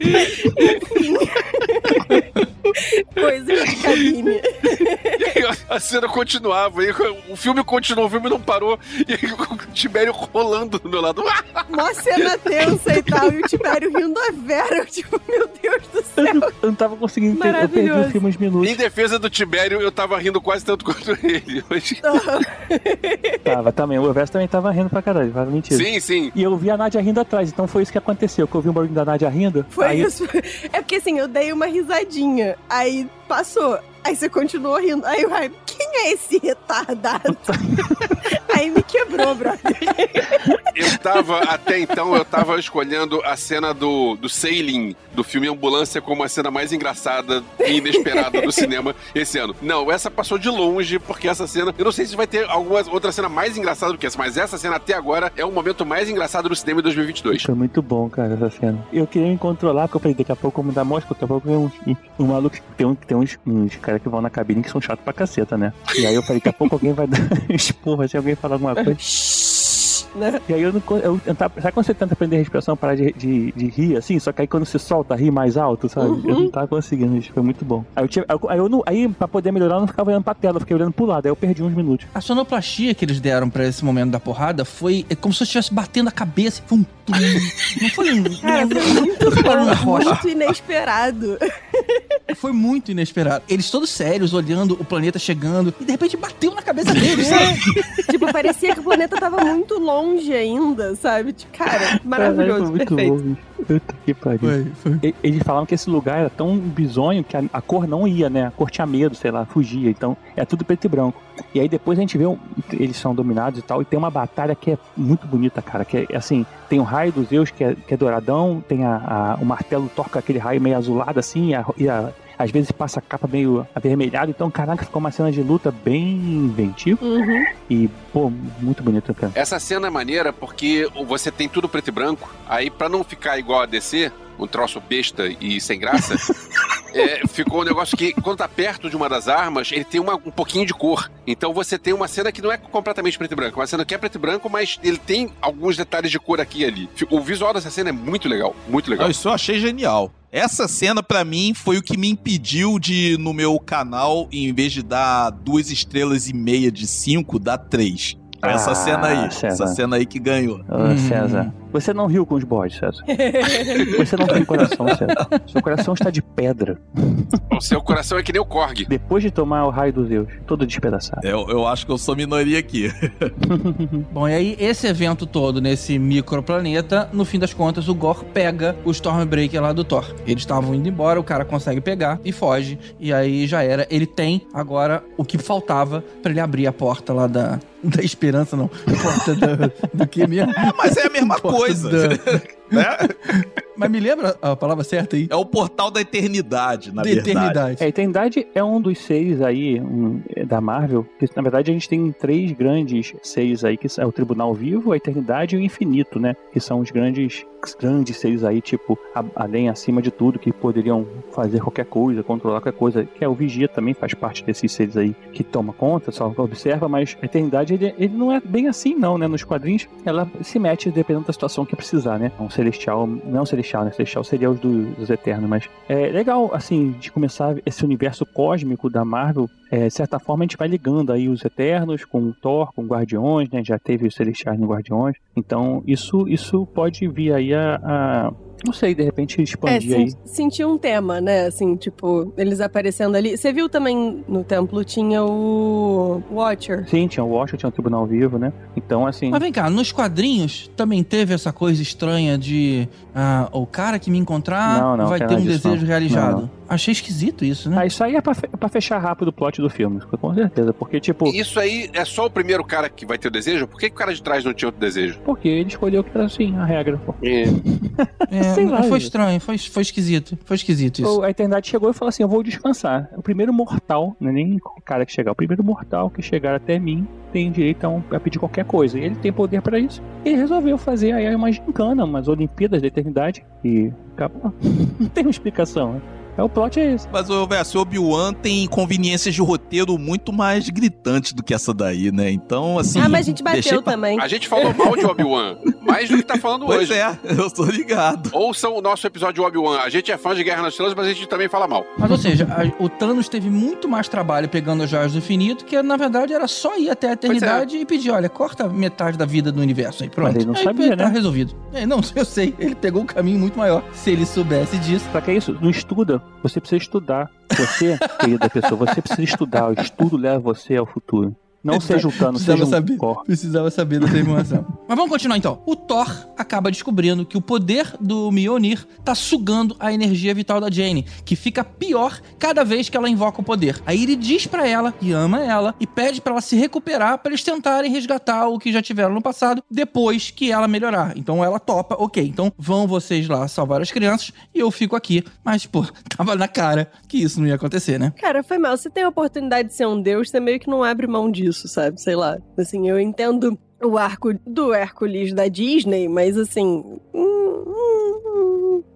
Enfim. Coisas de cabine. E a cena continuava, e o filme continuou, o filme não parou, e aí o Tibério rolando do meu lado. Mó cena tensa e tal, e o Tibério rindo a Vera. Eu, tipo, meu Deus do Eu céu. não, eu não tava conseguindo entender. Eu perdi o filme uns minutos. Em defesa do Tibério, eu tava rindo quase tanto quanto ele. Hoje- Tava também. O Everest também tava rindo pra caralho. Tava mentira. Sim, sim. E eu vi a Nádia rindo atrás, então foi isso que aconteceu. Que eu vi o barulho da Nádia rindo. Foi aí, isso. É porque assim, eu dei uma risadinha. Aí passou. Aí você continuou rindo. Aí o Jaime, quem é esse retardado? Aí me quebrou, brother. Eu tava, até então, eu tava escolhendo a cena do, do Sailing, do filme Ambulância, como a cena mais engraçada e inesperada do cinema esse ano. Não, essa passou de longe, porque essa cena. Eu não sei se vai ter alguma outra cena mais engraçada do que essa, mas essa cena até agora é o momento mais engraçado do cinema em 2022. Foi muito bom, cara, essa cena. Eu queria me controlar, porque eu falei, daqui a pouco eu vou me dar mosca, daqui a pouco vem um, um maluco. Tem, um, tem uns, uns caras que vão na cabine que são chatos pra caceta, né? E aí eu falei, daqui a pouco alguém vai dar esporra se alguém falar alguma coisa. Né? E aí eu não. Eu, eu sabe quando você tenta aprender a respiração, parar de, de, de rir assim? Só que aí quando você solta, ri mais alto, sabe? Eu não tava conseguindo, isso foi muito bom. Aí eu tive. Aí, eu- não, aí, pra poder melhorar, eu não ficava olhando pra tela, eu fiquei olhando pro lado, aí eu perdi uns minutos. A sonoplastia que eles deram pra esse momento da porrada foi é como se eu estivesse batendo a cabeça. Foi um. tum. Não foi um. Cara, foi muito um rocha. muito inesperado. Foi muito inesperado. Eles todos sérios, olhando o planeta chegando, e de repente bateu na cabeça deles, sabe? tipo, parecia que o planeta tava muito longe ainda, sabe? Tipo, cara, Caralho, maravilhoso, foi muito perfeito. bom, que pariu. Foi, foi. E- Eles falavam que esse lugar era tão bizonho que a, a cor não ia, né? A cor tinha medo, sei lá, fugia. Então, é tudo preto e branco. E aí depois a gente vê, um- eles são dominados e tal, e tem uma batalha que é muito bonita, cara. Que é assim, tem o raio dos Zeus, que é, que é douradão, tem a, a- o martelo toca aquele raio meio azulado assim, e, a- e a- às vezes passa a capa meio avermelhada. Então, caraca, ficou uma cena de luta bem inventiva Uhum. e, pô, muito bonito, cara. Essa cena é maneira porque você tem tudo preto e branco, aí pra não ficar igual a DC, um troço besta e sem graça, é, ficou um negócio que, quando tá perto de uma das armas, ele tem uma- um pouquinho de cor. Então você tem uma cena que não é completamente preto e branco, uma cena que é preto e branco, mas ele tem alguns detalhes de cor aqui e ali. O visual dessa cena é muito legal, muito legal. Isso eu achei genial. Essa cena, pra mim, foi o que me impediu de, no meu canal, em vez de dar duas estrelas e meia de cinco, dar três. Essa Ah, cena aí. César. Essa cena aí que ganhou. Ô, Hum. Você não riu com os bodes, César. Você não tem coração, César. Seu coração está de pedra. O seu coração é que nem o Korg. Depois de tomar o raio dos Zeus, todo despedaçado. Eu, eu acho que eu sou minoria aqui. Bom, e aí esse evento todo nesse microplaneta, no fim das contas, o Gor pega o Stormbreaker lá do Thor. Eles estavam indo embora, o cara consegue pegar e foge. E aí já era. Ele tem agora o que faltava pra ele abrir a porta lá da. Da esperança, não. A porta da, do que mesmo? Mas é a mesma Porta coisa. né? Mas me lembra a palavra certa aí? É o portal da eternidade, na De verdade. eternidade. É, a Eternidade é um dos seis aí um, da Marvel. Que, na verdade, a gente tem três grandes seis aí, que é o Tribunal Vivo, a Eternidade e o Infinito, né? Que são os grandes, grandes seis aí, tipo, a- além, acima de tudo, que poderiam fazer qualquer coisa, controlar qualquer coisa. Que é o Vigia também faz parte desses seres aí que toma conta, só observa, mas a Eternidade, ele, ele não é bem assim, não, né? Nos quadrinhos, ela se mete dependendo da situação que precisar, né? Um celestial, não é celestial, né? Celestial seria os dos, Eternos, mas é legal, assim, de começar esse universo cósmico da Marvel. É, de certa forma, a gente vai ligando aí os Eternos com Thor, com Guardiões, né? Já teve os Celestiais no Guardiões. Então, isso, isso pode vir aí a, a- não sei, de repente É, expandir aí. sen- senti um tema, né? Assim, tipo, eles aparecendo ali. Você viu também no templo tinha o Watcher. Sim, tinha o Washington, tinha o Tribunal Vivo, né? Então, assim. Mas vem cá, nos quadrinhos também teve essa coisa estranha de ah, o cara que me encontrar Não, não, vai ter um disso, desejo não. realizado. Não, Achei esquisito isso, né? Ah, isso aí é pra, fe- pra fechar rápido o plot do filme, com certeza. Porque, tipo, Isso aí é só o primeiro cara que vai ter o desejo? Por que, que o cara de trás não tinha outro desejo? porque ele escolheu que era assim, a regra. pô. É, sei lá, foi estranho, foi, foi esquisito. Foi esquisito isso. A Eternidade chegou e falou assim: Eu vou descansar. O primeiro mortal, não é nem o cara que chegar, o primeiro mortal que chegar até mim tem direito a, um- a pedir qualquer coisa. E ele tem poder pra isso. Ele resolveu fazer aí uma gincana, umas Olimpíadas da Eternidade. E acabou. não tem uma explicação. É o plot é esse. Mas o verso Obi-Wan tem conveniências de roteiro muito mais gritantes do que essa daí, né? Então, assim. ah, mas a gente bateu pra- também. A gente falou mal de Obi-Wan, mais do que tá falando Pois hoje. é, eu tô ligado. Ouçam o nosso episódio de Obi-Wan. A gente é fã de Guerra nas Estrelas, mas a gente também fala mal. Mas, ou seja, a- o Thanos teve muito mais trabalho pegando as joias do infinito, que na verdade era só ir até a eternidade e pedir: olha, corta metade da vida do universo aí, pronto. Mas ele não aí, sabia, tá né? resolvido. É, não, eu sei. Ele pegou um caminho muito maior. Se ele soubesse disso. Só que é isso, não estuda. Você precisa estudar. Você, querida pessoa, você precisa estudar. O estudo leva você ao futuro. Não seja o Thanos, Precisava seja um saber. Thor. Precisava saber dessa informação. Mas vamos continuar então. O Thor acaba descobrindo que o poder do Mjolnir tá sugando a energia vital da Jane, que fica pior cada vez que ela invoca o poder. Aí ele diz pra ela que ama ela e pede pra ela se recuperar pra eles tentarem resgatar o que já tiveram no passado depois que ela melhorar. Então ela topa, ok. Então vão vocês lá salvar as crianças e eu fico aqui. Mas, pô, tava na cara que isso não ia acontecer, né? Cara, foi mal. Você tem a oportunidade de ser um deus, você meio que não abre mão disso, sabe? Sei lá. Assim, eu entendo o arco do Hércules da Disney, mas assim.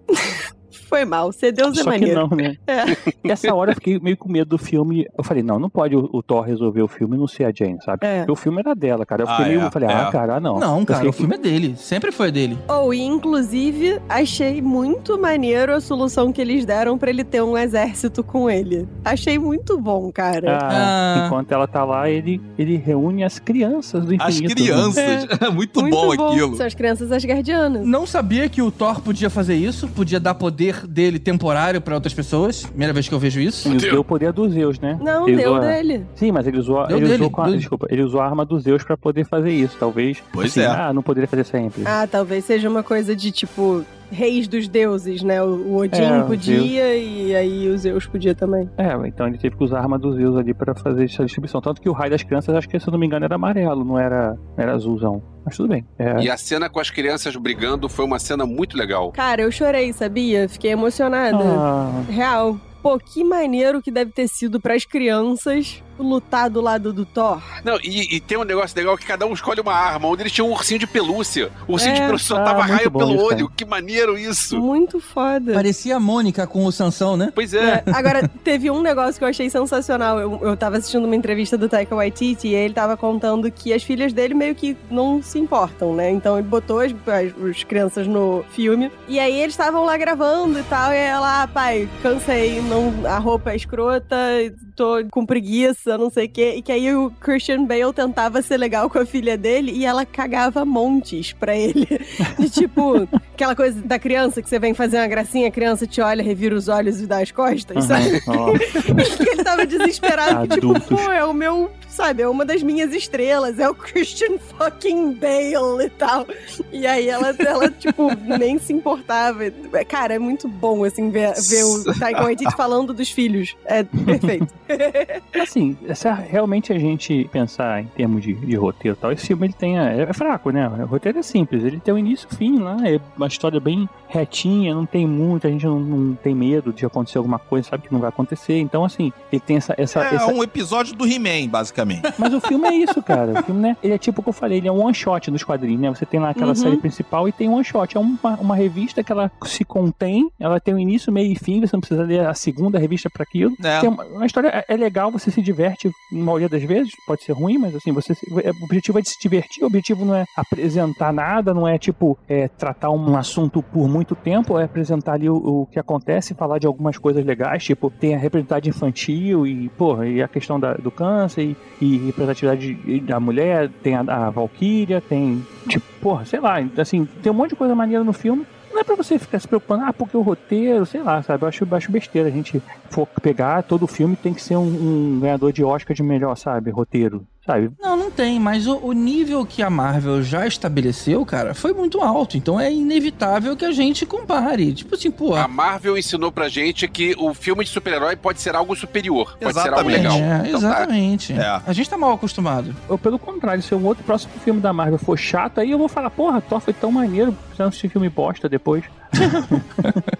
foi mal. Ser deus é Só que maneiro. não, né? É. Essa hora eu fiquei meio com medo do filme. Eu falei, não, não pode o, o Thor resolver o filme e não ser a Jane, sabe? É. Porque o filme era dela, cara. Eu fiquei Ah, meio. é, eu falei, é. ah, cara, ah, não. Não, cara, fiquei- o filme é dele. Sempre foi dele. Ou, e inclusive, achei muito maneiro a solução que eles deram pra ele ter um exército com ele. Achei muito bom, cara. Ah, Ah. Enquanto ela tá lá, ele, ele reúne as crianças do As infinito. crianças. muito, muito bom, aquilo. São as crianças asgardianas. Não sabia que o Thor podia fazer isso, podia dar poder dele temporário pra outras pessoas. Primeira vez que eu vejo isso. Ele usou o poder dos Zeus, né? Não, Ele deu usou dele. Sim, mas ele usou, Deu ele dele, usou com a, desculpa, ele usou a arma dos Zeus pra poder fazer isso, talvez. Pois assim, é. Ah, não poderia fazer sempre. Ah, talvez seja uma coisa de tipo. Reis dos deuses, né? O o Odin É, o podia e aí os Zeus podia também. É, então ele teve que usar a arma dos Zeus ali pra fazer essa distribuição. Tanto que o raio das crianças, acho que se eu não me engano, era amarelo, não era, era azulzão. Mas tudo bem. É, E a cena com as crianças brigando foi uma cena muito legal. Cara, eu chorei, sabia? Fiquei emocionada. Ah, Real. Pô, que maneiro que deve ter sido pras crianças lutar do lado do Thor. Não, e, e tem um negócio legal que cada um escolhe uma arma, onde eles tinham um ursinho de pelúcia. O ursinho de É. pelúcia Ah, soltava muito raio pelo isso, olho. cara. Que maneiro isso. Muito foda. Parecia a Mônica com o Sansão, né? Pois é. É, agora, teve um negócio que eu achei sensacional. Eu, eu tava assistindo uma entrevista do Taika Waititi e ele tava contando que as filhas dele meio que não se importam, né? Então ele botou as, as, as crianças no filme. E aí eles estavam lá gravando e tal. E ela, ah, pai, cansei, não, a roupa é escrota, tô com preguiça, não sei o quê. E que aí o Christian Bale tentava ser legal com a filha dele e ela cagava montes pra ele. De tipo, aquela coisa da criança que você vem fazer uma gracinha, a criança te olha, revira os olhos e dá as costas, sabe? aham, ó. que ele tava desesperado, que tipo, pô, é o meu sabe, é uma das minhas estrelas, é o Christian fucking Bale e tal. E aí ela, ela tipo, nem se importava. Cara, é muito bom, assim, ver, ver o Taika Waititi falando dos filhos. É perfeito. Assim, se realmente a gente pensar em termos de, de roteiro e tal, esse filme ele tem. a- É, fraco, né? O roteiro é simples, ele tem um início e fim lá, é uma história bem retinha, não tem muito, a gente não, não tem medo de acontecer alguma coisa, sabe que não vai acontecer. Então, assim, ele tem essa. essa, É essa- um episódio do He-Man, basicamente. Mas o filme é isso, cara. O filme, né? Ele é tipo o que eu falei, ele é um one shot nos quadrinhos, né? Você tem lá aquela Uhum. série principal e tem um one shot. É uma, uma revista que ela se contém, ela tem um início, meio e fim, você não precisa ler a segunda revista para aquilo. É. Tem uma, uma história é- é legal, você se diverte na maioria das vezes, pode ser ruim, mas assim, você se- é, o objetivo é de se divertir, o objetivo não é apresentar nada, não é tipo é, tratar um assunto por muito tempo, é apresentar ali o, o que acontece, falar de algumas coisas legais, tipo, tem a representatividade infantil e, porra, e a questão da- do câncer e, e representatividade de- da mulher, tem a, a Valkyria, tem, tipo, porra, sei lá, assim, tem um monte de coisa maneira no filme. Não é pra você ficar se preocupando, ah, porque o roteiro, sei lá, sabe? Eu acho, acho besteira a gente for pegar todo filme tem que ser um, um ganhador de Oscar de melhor, sabe? Roteiro, sabe? Não, não tem, mas o, o nível que a Marvel já estabeleceu, cara, foi muito alto. Então é inevitável que a gente compare. Tipo assim, pô. A Marvel ensinou pra gente que o filme de super-herói pode ser algo superior, pode ser algo Exatamente. legal. É, Então tá. exatamente. É. A gente tá mal acostumado. Ou pelo contrário, se um outro próximo filme da Marvel for chato, aí eu vou falar, porra, Thor foi tão maneiro, precisamos assistir filme bosta depois.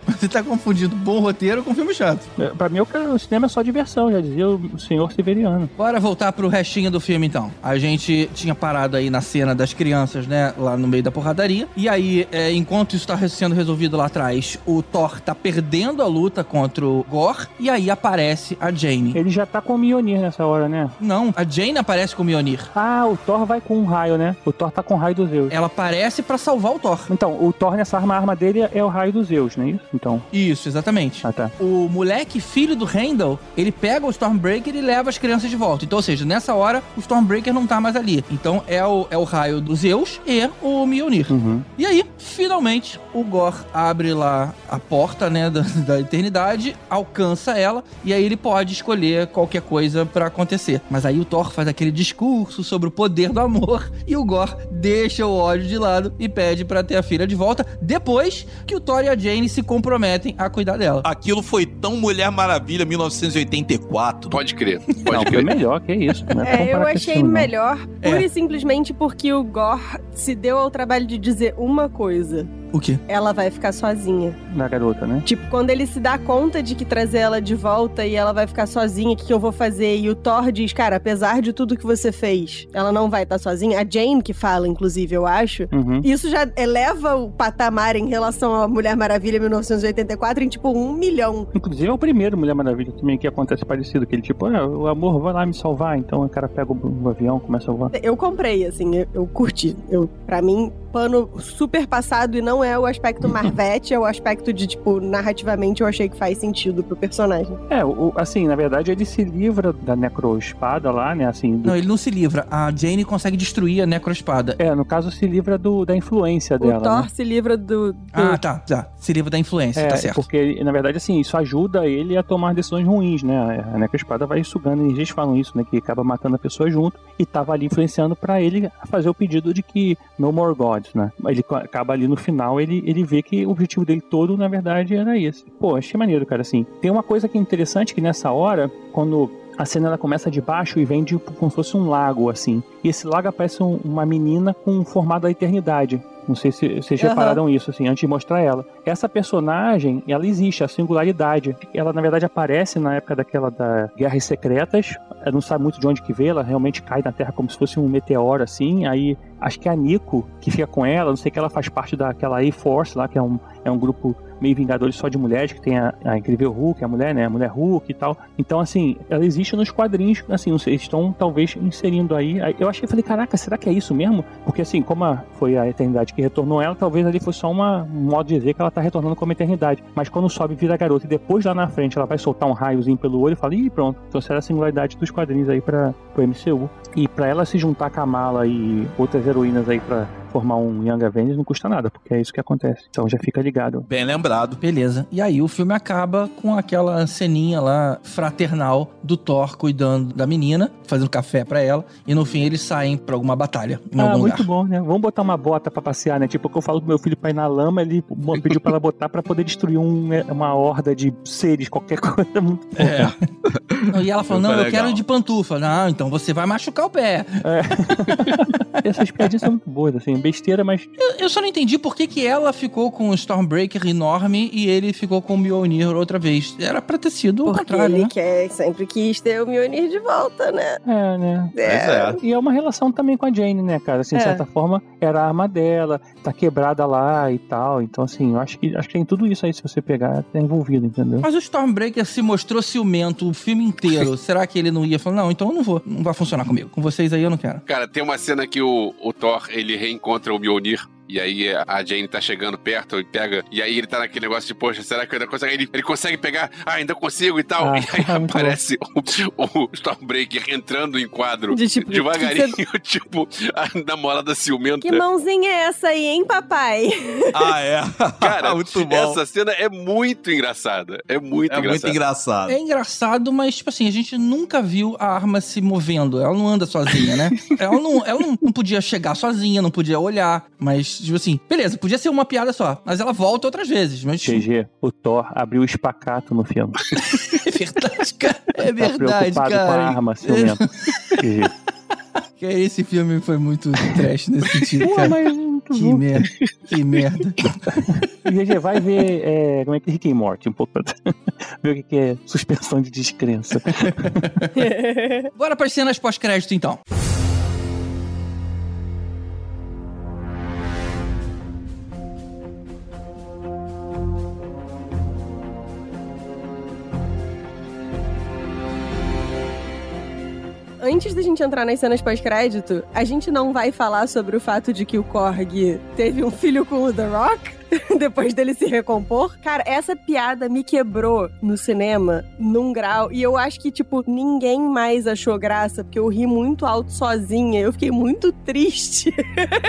Você tá confundindo bom roteiro com filme chato. É, Pra mim, o cinema é só diversão, já dizia o senhor Severiano. Bora voltar pro restinho do filme, então. A gente tinha parado aí na cena das crianças, né? Lá no meio da porradaria. E aí, é, enquanto isso tá sendo resolvido lá atrás, o Thor tá perdendo a luta contra o Gore. E aí aparece a Jane. Ele já tá com o Mjolnir nessa hora, né? Não, a Jane aparece com o Mjolnir. Ah, o Thor vai com um raio, né? O Thor tá com o raio dos Zeus. Ela aparece pra salvar o Thor. Então, o Thor nessa arma, a arma dele é o raio dos Zeus, não é isso? Então, Isso, exatamente. ah tá. O moleque, filho do Randall, ele pega o Stormbreaker e leva as crianças de volta. Então, ou seja, nessa hora, o Stormbreaker não tá mais ali. Então, é o, é o raio dos Zeus e o Mjolnir. Uhum. E aí, finalmente, o Gor abre lá a porta, né, da, da eternidade, alcança ela, e aí ele pode escolher qualquer coisa pra acontecer. Mas aí o Thor faz aquele discurso sobre o poder do amor, e o Gor deixa o ódio de lado e pede pra ter a filha de volta, depois que o Thor e a Jane se comprometem a cuidar dela. Aquilo foi tão Mulher Maravilha 1984. Pode crer, Não, pode foi crer. melhor, que isso. Não é É, eu achei filme, não. melhor pura É. e simplesmente porque o Gore se deu ao trabalho de dizer uma coisa. O quê? Ela vai ficar sozinha. Da garota, né? Tipo, quando ele se dá conta de que trazer ela de volta e ela vai ficar sozinha, o que, que eu vou fazer? E o Thor diz, cara, apesar de tudo que você fez, ela não vai estar sozinha. A Jane que fala, inclusive, eu acho. Uhum. Isso já eleva o patamar em relação à Mulher Maravilha 1984 em tipo um milhão. Inclusive é o primeiro Mulher Maravilha também que acontece parecido, que ele tipo, ah, o amor vai lá me salvar, então o cara pega o, o avião, começa a voar. Eu comprei, assim, eu, eu curti. Eu, pra mim, pano super passado e não é o aspecto Marvete, é o aspecto de, tipo, narrativamente eu achei que faz sentido pro personagem. É, o, assim, na verdade ele se livra da necroespada lá, né, assim... do- Não, ele não se livra. A Jane consegue destruir a necroespada. É, no caso se livra do, da influência o dela, Thor né? se livra do. do- Ah, tá, tá. Se livra da influência, É, tá certo. porque na verdade assim, isso ajuda ele a tomar decisões ruins, né? A necroespada vai sugando energias falam isso, né, que acaba matando a pessoa junto e tava ali influenciando pra ele fazer o pedido de que no more gods, né? Ele acaba ali no final, ele, ele vê que o objetivo dele todo, na verdade, era esse. Pô, achei maneiro, cara, assim. Tem uma coisa que é interessante que nessa hora, quando a cena ela começa de baixo e vem de como se fosse um lago, assim. E esse lago aparece um- uma menina com o formato da eternidade. Não sei se vocês Aham. repararam isso, assim, antes de mostrar ela. Essa personagem, ela existe, a singularidade. Ela, na verdade, aparece na época daquela da Guerras Secretas. Ela não sabe muito de onde que veio, ela realmente cai na Terra como se fosse um meteoro, assim. Aí, acho que é a Nico, que fica com ela, não sei que ela faz parte daquela A-Force lá, que é um, é um grupo meio Vingadores só de mulheres, que tem a, a Incrível Hulk, a mulher, né? A mulher Hulk e tal. Então, assim, ela existe nos quadrinhos, assim, eles estão talvez inserindo aí. Eu achei, falei, caraca, será que é isso mesmo? Porque, assim, como a- foi a Eternidade que retornou ela, talvez ali foi só uma, um modo de dizer que ela tá retornando como Eternidade. Mas quando sobe vira garota e depois lá na frente ela vai soltar um raiozinho pelo olho e fala, ih, pronto. Será a singularidade dos quadrinhos aí para pro MCU. E pra ela se juntar com a Mala e outras heroínas aí pra formar um Young Avengers não custa nada, porque é isso que acontece. Então já fica ligado. Bem lembrado. Beleza. E aí o filme acaba com aquela ceninha lá fraternal do Thor cuidando da menina, fazendo café pra ela, e no fim eles saem pra alguma batalha em ah, algum muito lugar. bom, né? Vamos botar uma bota pra passear, né? Tipo, o que eu falo pro meu filho pra ir na lama, ele pediu pra ela botar pra poder destruir um, uma horda de seres, qualquer coisa. Muito bom. É. Não, E ela falou: Não, eu legal. quero de pantufa. Não, então você vai machucar o pé. Essas piadinhas são muito boas, assim, besteira, mas Eu, eu só não entendi por que, que ela ficou com o Stormbreaker enorme e ele ficou com o Mjolnir outra vez. Era pra ter sido o Porque contrário, ele né? quer, sempre quis ter o Mjolnir de volta, né? é, né? Pois é. E é uma relação também com a Jane, né, cara? Assim, de É. certa forma, era a arma dela, tá quebrada lá e tal. Então, assim, eu acho que, acho que tem tudo isso aí, se você pegar, tá envolvido, entendeu? Mas o Stormbreaker se mostrou ciumento o filme inteiro. Será que ele não ia falar, não, então eu não vou, não vai funcionar comigo. Com vocês aí eu não quero. Cara, tem uma cena que o, o Thor, ele reencontra o Mjolnir. E aí a Jane tá chegando perto e pega. E aí ele tá naquele negócio de, poxa, será que eu ainda consigo? Ele, ele consegue pegar, ah, ainda consigo e tal. Ah, e aí muito aparece o, o Stormbreaker entrando em quadro De tipo, devagarinho, tipo, a namorada ciumenta. Que mãozinha é essa aí, hein, papai? Ah, é. Cara, muito bom. essa cena é muito engraçada. É muito é muito engraçada. engraçado. É engraçado, mas, tipo assim, a gente nunca viu a arma se movendo. Ela não anda sozinha, né? ela não, ela não, não podia chegar sozinha, não podia olhar. Mas, tipo assim, beleza, podia ser uma piada só. Mas ela volta outras vezes. Mas GG, o Thor abriu o espacato no filme. é verdade, cara. É Tá verdade, preocupado cara. com a arma, ciumento. GG. Que Esse filme foi muito trash nesse sentido, Pô, cara. mas Que merda. Que merda. GG, vai ver é, como é que é Rick e Morty um pouco ver o que que é suspensão de descrença. Bora pras cenas pós-crédito, então. Antes da gente entrar nas cenas pós-crédito, a gente não vai falar sobre o fato de que o Korg teve um filho com o The Rock? Depois dele se recompor. Cara, essa piada me quebrou no cinema num grau. E eu acho que, tipo, ninguém mais achou graça, porque eu ri muito alto sozinha. Eu fiquei muito triste.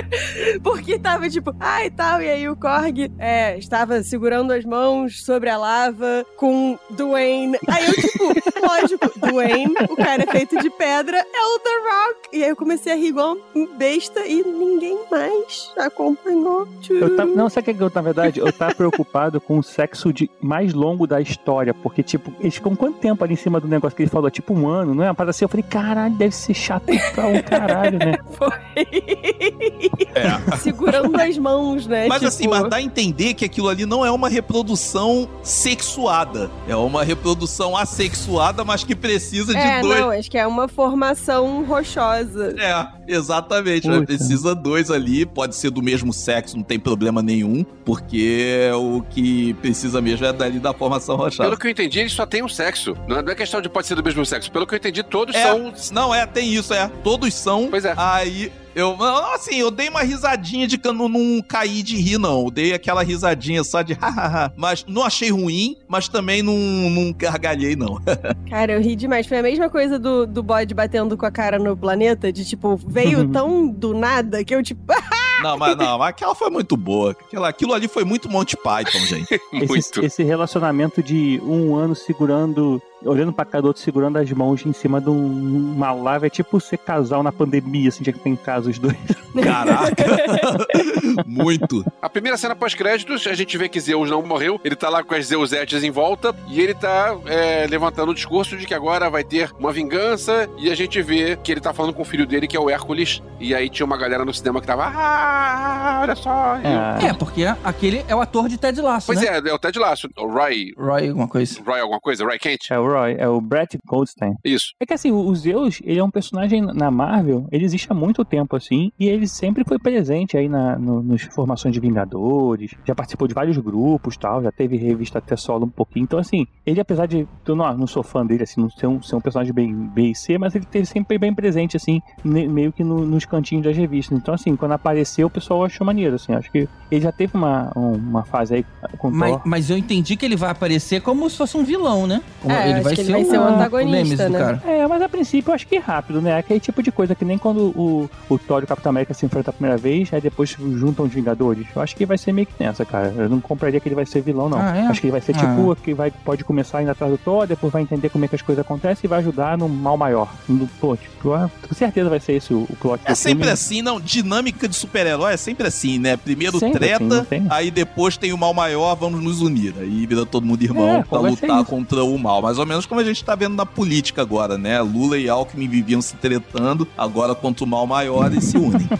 porque tava tipo, ai e tal. E aí o Korg é, estava segurando as mãos sobre a lava com Dwayne. Aí eu, tipo, lógico, Dwayne, o cara é feito de pedra, é o The Rock. E aí eu comecei a rir igual um besta e ninguém mais acompanhou. Eu não, sabe o que eu, na verdade? Eu tava preocupado com o sexo de, mais longo da história, porque, tipo, eles ficam quanto tempo ali em cima do negócio que ele falou? Tipo um ano, não é? Uma parada assim, eu falei, caralho, deve ser chato pra um caralho, né? É. Segurando as mãos, né? Mas tipo... assim, mas dá a entender que aquilo ali não é uma reprodução sexuada. É uma reprodução assexuada, mas que precisa de É, dois. não, acho que é uma formação rochosa. É, exatamente. Puta. Precisa dois ali, pode ser do mesmo sexo, não tem problema nenhum, porque o que precisa mesmo é dali da formação rochada. Pelo que eu entendi, eles só têm um sexo. Não é não é questão de pode ser do mesmo sexo. Pelo que eu entendi, todos É, são. não, é, tem isso, é. Todos são. Pois é. Aí, eu, não, assim, eu dei uma risadinha de que eu não, não caí de rir, não. Eu dei aquela risadinha só de hahaha. mas não achei ruim, mas também não, não gargalhei, não. Cara, eu ri demais. Foi a mesma coisa do, do bode batendo com a cara no planeta, de tipo, veio tão do nada que eu, tipo, Não, mas não, mas aquela foi muito boa. Aquela, aquilo ali foi muito Monty Python, gente. Muito. Esse, esse relacionamento de um ano segurando, olhando pra cada outro, segurando as mãos em cima de um- uma lava, é tipo ser casal na pandemia, assim, já que tem casos os dois. Caraca. muito. A primeira cena pós-créditos, a gente vê que Zeus não morreu. Ele tá lá com as Zeusetes em volta e ele tá é, levantando o discurso de que agora vai ter uma vingança. E a gente vê que ele tá falando com o filho dele, que é o Hércules. E aí tinha uma galera no cinema que tava, ah, olha só. Eu- É, porque aquele é o ator de Ted Lasso, Pois né? é, é o Ted Lasso, o Roy. Roy, alguma coisa. Roy alguma coisa? Roy Kent? É o Roy, é o Brett Goldstein. Isso. É que assim, o Zeus, ele é um personagem na Marvel, ele existe há muito tempo, assim, e ele sempre foi presente aí na, no, nos formações de Vingadores, já participou de vários grupos tal, já teve revista até solo um pouquinho. Então, assim, ele, apesar de. Eu não, não sou fã dele, assim, não ser um, ser um personagem bem B e C, mas ele teve sempre bem presente, assim, ne- meio que no- nos cantinhos das revistas. Então, assim, quando apareceu o pessoal achou maneiro, assim. Acho que ele já teve uma, uma fase aí com Mas, Thor. mas eu entendi que ele vai aparecer como se fosse um vilão, né? Como É, ele acho vai que ser, ele vai ser o o antagonista, do né? cara. É, mas a princípio eu acho que é rápido, né? Aquele tipo de coisa que nem quando o, o Thor e o Capitão América se enfrentam a primeira vez, aí depois juntam os Vingadores. Eu acho que vai ser meio que nessa, cara. Eu não compraria que ele vai ser vilão, não. Ah, é? Acho que ele vai ser Ah. tipo que vai, pode começar indo atrás do Thor, depois vai entender como é que as coisas acontecem e vai ajudar no mal maior. No, pô, tipo, ah, com certeza vai ser esse o, o plot É do sempre filme. assim, não. Dinâmica de super-herói é sempre assim, né? Primeiro Sempre assim, treta, tem? aí depois tem o mal maior, vamos nos unir. Aí vira todo mundo irmão É, pra lutar contra o mal. Mais ou menos como a gente tá vendo na política agora, né? Lula e Alckmin viviam se tretando, agora contra o mal maior e se unem.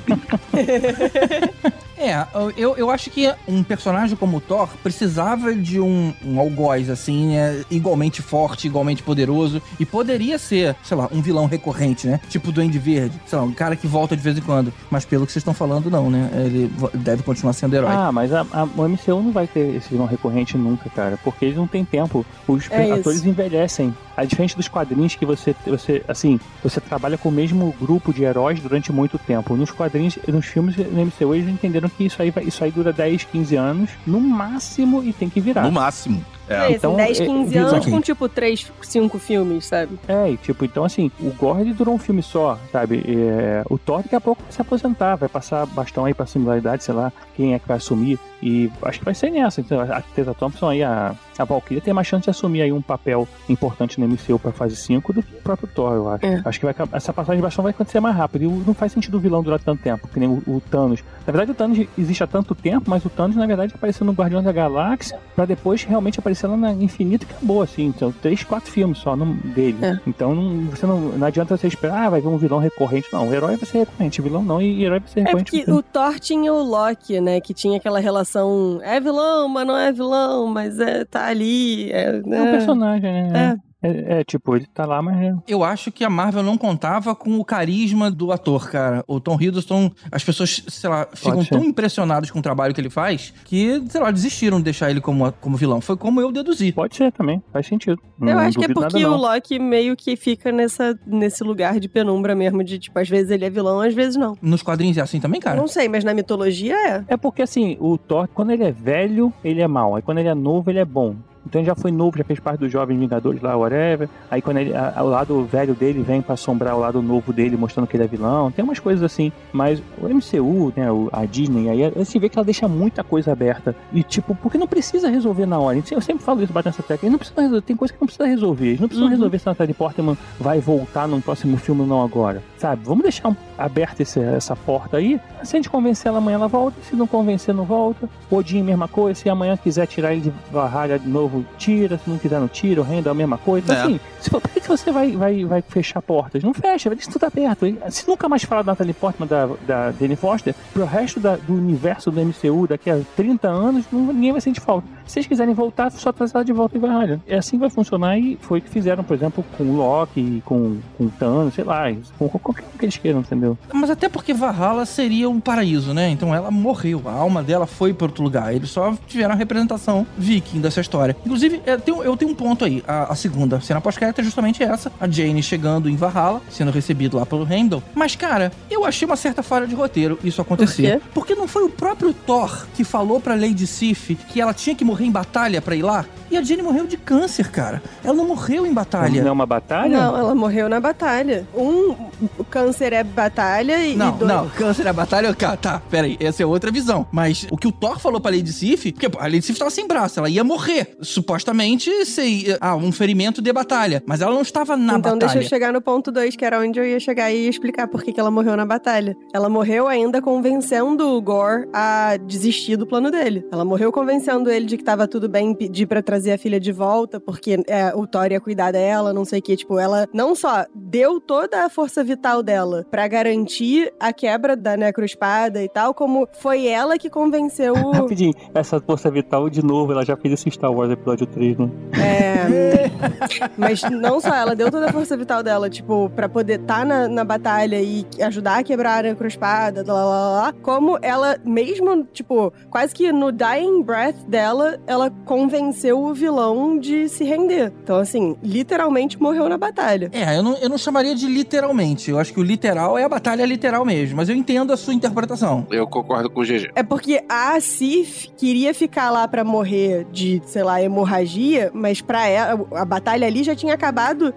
É, eu, eu acho que um personagem como o Thor precisava de um, um algoz, assim, né? Igualmente forte, igualmente poderoso. E poderia ser, sei lá, um vilão recorrente, né? Tipo o Duende Verde. Sei lá, um cara que volta de vez em quando. Mas pelo que vocês estão falando, não, né? Ele deve continuar sendo herói. Ah, mas a, a- o MCU não vai ter esse vilão recorrente nunca, cara, porque eles não têm tempo. Os É atores envelhecem. A diferença dos quadrinhos que você, você, assim, você trabalha com o mesmo grupo de heróis durante muito tempo. Nos quadrinhos, nos filmes no MCU, eles entenderam que isso aí, vai- isso aí dura 10, 15 anos, no máximo, e tem que virar. No máximo. É. É, então, assim, 10, é, 15 visão anos aqui. com tipo 3, 5 filmes, sabe? É, e tipo, então assim, o ele durou um filme só, sabe? É, o Thor daqui a pouco vai se aposentar, vai passar bastão aí pra singularidade, sei lá, quem é que vai assumir. E acho que vai ser nessa. Então, a Tessa Thompson aí, a, a Valkyria tem mais chance de assumir aí um papel importante no MCU pra fase 5 do que o próprio Thor, eu acho. É. Acho que vai, essa passagem de bastão vai acontecer mais rápido. E o- não faz sentido o vilão durar tanto tempo, que nem o, o Thanos. Na verdade, o Thanos existe há tanto tempo, mas o Thanos, na verdade, apareceu no Guardião da Galáxia pra depois realmente aparecer lá na Infinito e acabou, assim. Então, três, quatro filmes só no, dele. É. Então, não, você não, não adianta você esperar, ah, vai vir um vilão recorrente. Não, o herói vai ser recorrente, vilão não, e herói vai ser É recorrente. porque o Thor tinha o Loki, né? Que tinha aquela relação. É vilão, mas não é vilão, mas é, tá ali. É, É um né? personagem, né? É. é, tipo, ele tá lá, mas é- Eu acho que a Marvel não contava com o carisma do ator, cara. O Tom Hiddleston, as pessoas, sei lá, ficam tão impressionadas com o trabalho que ele faz que, sei lá, desistiram de deixar ele como, como vilão. Foi como eu deduzi. pode ser também, faz sentido. Eu Não acho que é porque nada, o. Loki meio que fica nessa, nesse lugar de penumbra mesmo, de tipo, às vezes ele é vilão, às vezes não. Nos quadrinhos é assim também, cara? Não sei, mas na mitologia é. É porque assim, o Thor, quando ele é velho, ele é mau. Aí quando ele é novo, ele é bom. Então ele já foi novo, já fez parte dos Jovens Vingadores lá, whatever. Aí quando ele, a- o lado velho dele vem pra assombrar o lado novo dele, mostrando que ele é vilão. Tem umas coisas assim. Mas o MCU, né, a Disney, aí você vê que ela deixa muita coisa aberta. E tipo, porque não precisa resolver na hora. Eu sempre falo isso, batendo essa tecla. Eles não precisam resolver, tem coisa que não precisa resolver. Eles não precisam Uhum. resolver se a Natalie Portman vai voltar num próximo filme ou não agora. Sabe? Vamos deixar aberta esse- essa porta aí. Se a gente convencer ela amanhã, ela volta. Se não convencer, não volta. Odin, mesma coisa. Se amanhã quiser tirar ele de Valhalla de novo, tira. Se não quiser, não tira. O Renda, a mesma coisa. É. assim, se por que você vai, vai, vai fechar portas? Não fecha, vai deixar tudo aberto. E Se nunca mais falar da Natalie Portman, da, da Dani Foster, pro resto da- do universo do MCU daqui a 30 anos, não- ninguém vai sentir falta. Se vocês quiserem voltar, só trazer ela de volta em Valhalla. É assim que vai funcionar e foi o que fizeram, por exemplo, com o Loki, com, com o Thanos, sei lá, com qualquer um que eles queiram, entendeu? Mas até porque Valhalla seria um paraíso, né? Então ela morreu, a alma dela foi para outro lugar. Eles só tiveram a representação viking dessa história. Inclusive, eu tenho, eu tenho um ponto aí. A, a segunda cena pós-crédito é justamente essa. A Jane chegando em Valhalla, sendo recebido lá pelo Heimdall. Mas, cara, eu achei uma certa falha de roteiro isso acontecer. quê? Porque não foi o próprio Thor que falou pra Lady Sif que ela tinha que morrer em batalha pra ir lá? E a Jane morreu de câncer, cara. Ela não morreu em batalha. Não é uma batalha? Não, ela morreu na batalha. Um, o câncer é batalha e. Não, não, câncer é batalha. Tá, tá, peraí, essa é outra visão. Mas o que o Thor falou pra Lady Sif, porque a Lady Sif tava sem braço, ela ia morrer. Supostamente, sei, ah, um ferimento de batalha. Mas ela não estava na então batalha. deixa eu chegar no ponto 2, que era onde eu ia chegar e explicar por que, que ela morreu na batalha. Ela morreu ainda convencendo o Gore a desistir do plano dele. Ela morreu convencendo ele de que tava tudo bem pedir pra trazer a filha de volta, porque é, o Thor ia cuidar dela, não sei o que. Tipo, ela não só deu toda a força vital dela pra garantir a quebra da necroespada e tal, como foi ela que convenceu o. Rapidinho, essa força vital, de novo, ela já fez esse Star Wars episódio 3, né? É, mas não só ela, deu toda a força vital dela, tipo, pra poder estar na, na batalha e ajudar a quebrar a necroespada, lá, lá, lá, lá, como ela mesmo, tipo, quase que no dying breath dela, ela convenceu o vilão de se render. Então, assim, literalmente morreu na batalha. É, eu não, eu não chamaria de literalmente. Eu acho que o literal é a batalha literal mesmo. Mas eu entendo a sua interpretação. Eu concordo com o GG. É porque a Sif queria ficar lá pra morrer de, sei lá, hemorragia, mas pra ela, a batalha ali já tinha acabado.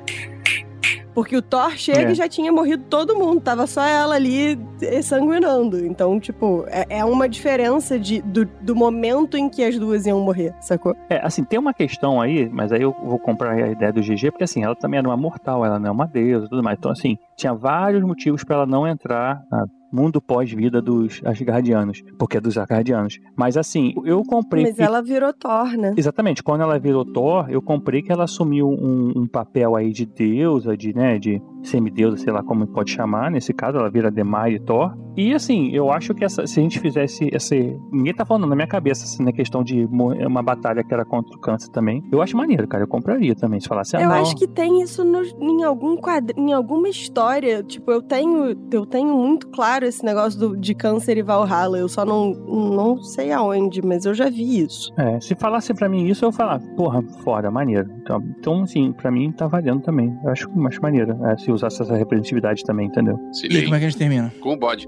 Porque o Thor chega É. e já tinha morrido todo mundo, tava só ela ali sanguinando. Então, tipo, é, é uma diferença de, do, do momento em que as duas iam morrer, sacou? É, assim, tem uma questão aí, mas aí eu vou comprar a ideia do GG, porque assim, ela também era uma mortal, ela não é uma deusa e tudo mais. Então, assim, tinha vários motivos pra ela não entrar no mundo pós-vida dos Asgardianos, porque é dos Asgardianos. Mas assim, eu comprei. Mas ela virou Thor, né? Exatamente, quando ela virou Thor, eu comprei que ela assumiu um, um papel aí de deusa, de, né, de semideusa, sei lá como pode chamar, nesse caso ela vira Demai Thor. E assim, eu acho que essa, se a gente fizesse esse... Ninguém tá falando na minha cabeça, assim, na questão de uma batalha que era contra o câncer também. Eu acho maneiro, cara, eu compraria também, se falasse, ah, Eu não, acho que tem isso no- em algum quadrinho, em alguma história. Tipo, eu tenho, eu tenho muito claro esse negócio do- de câncer e Valhalla. Eu só não, não sei aonde, mas eu já vi isso. É, se falasse pra mim isso, eu ia falar, porra, fora, maneiro. Então, então assim, pra mim tá valendo também. Eu acho, acho maneiro, é, se usasse essa representatividade também, entendeu? Se E aí, como é que a gente termina? Com o bode.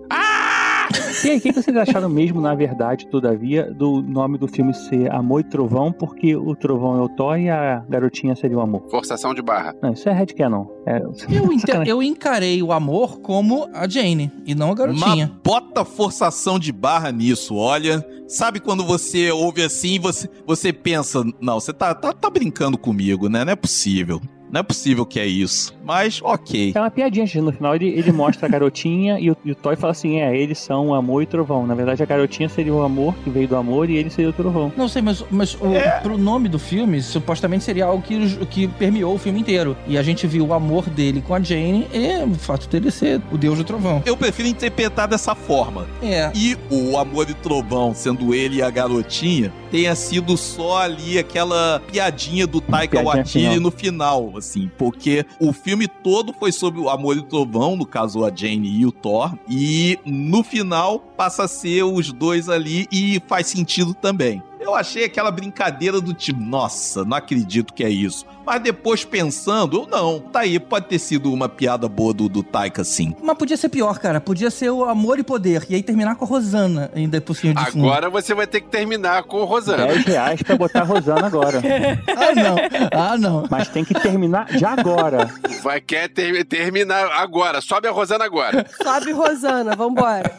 E aí, o que vocês acharam mesmo, na verdade, todavia, do nome do filme ser Amor e Trovão, porque o Trovão é o Thor e a garotinha seria o amor? Forçação de barra. Não, isso é headcanon. É, Eu, eu encarei o amor como a Jane e não a garotinha. Mas bota forçação de barra nisso, olha. Sabe quando você ouve assim, você, você pensa, não, você tá, tá, tá brincando comigo, né? Não é possível. Não é possível que é isso. Mas, ok. É uma piadinha, gente. No final ele, ele mostra a garotinha e o, e o Toy fala assim: é, eles são amor e trovão. Na verdade, a garotinha seria o amor que veio do amor e ele seria o trovão. Não sei, mas, mas o, É. pro nome do filme, supostamente seria algo que, que permeou o filme inteiro. E a gente viu o amor dele com a Jane e o fato dele ser o deus do trovão. Eu prefiro interpretar dessa forma. É. E o Amor e Trovão, sendo ele e a garotinha, tenha sido só ali aquela piadinha do Taika Waititi no final, assim, porque o filme todo foi sobre o Amor e Trovão, no caso a Jane e o Thor, e no final passa a ser os dois ali e faz sentido também. Eu achei aquela brincadeira do tipo, nossa, não acredito que é isso. Mas depois pensando, eu não, tá aí, pode ter sido uma piada boa do, do Taika, sim. Mas podia ser pior, cara. Podia ser o amor e poder. E aí terminar com a Rosana, ainda por cima de fundo. Agora você vai ter que terminar com o Rosana. 10 reais pra botar a Rosana agora. Ah, não. Ah, não. Mas tem que terminar de agora. Vai quer ter- terminar agora. Sobe a Rosana agora. Sobe Rosana, vambora.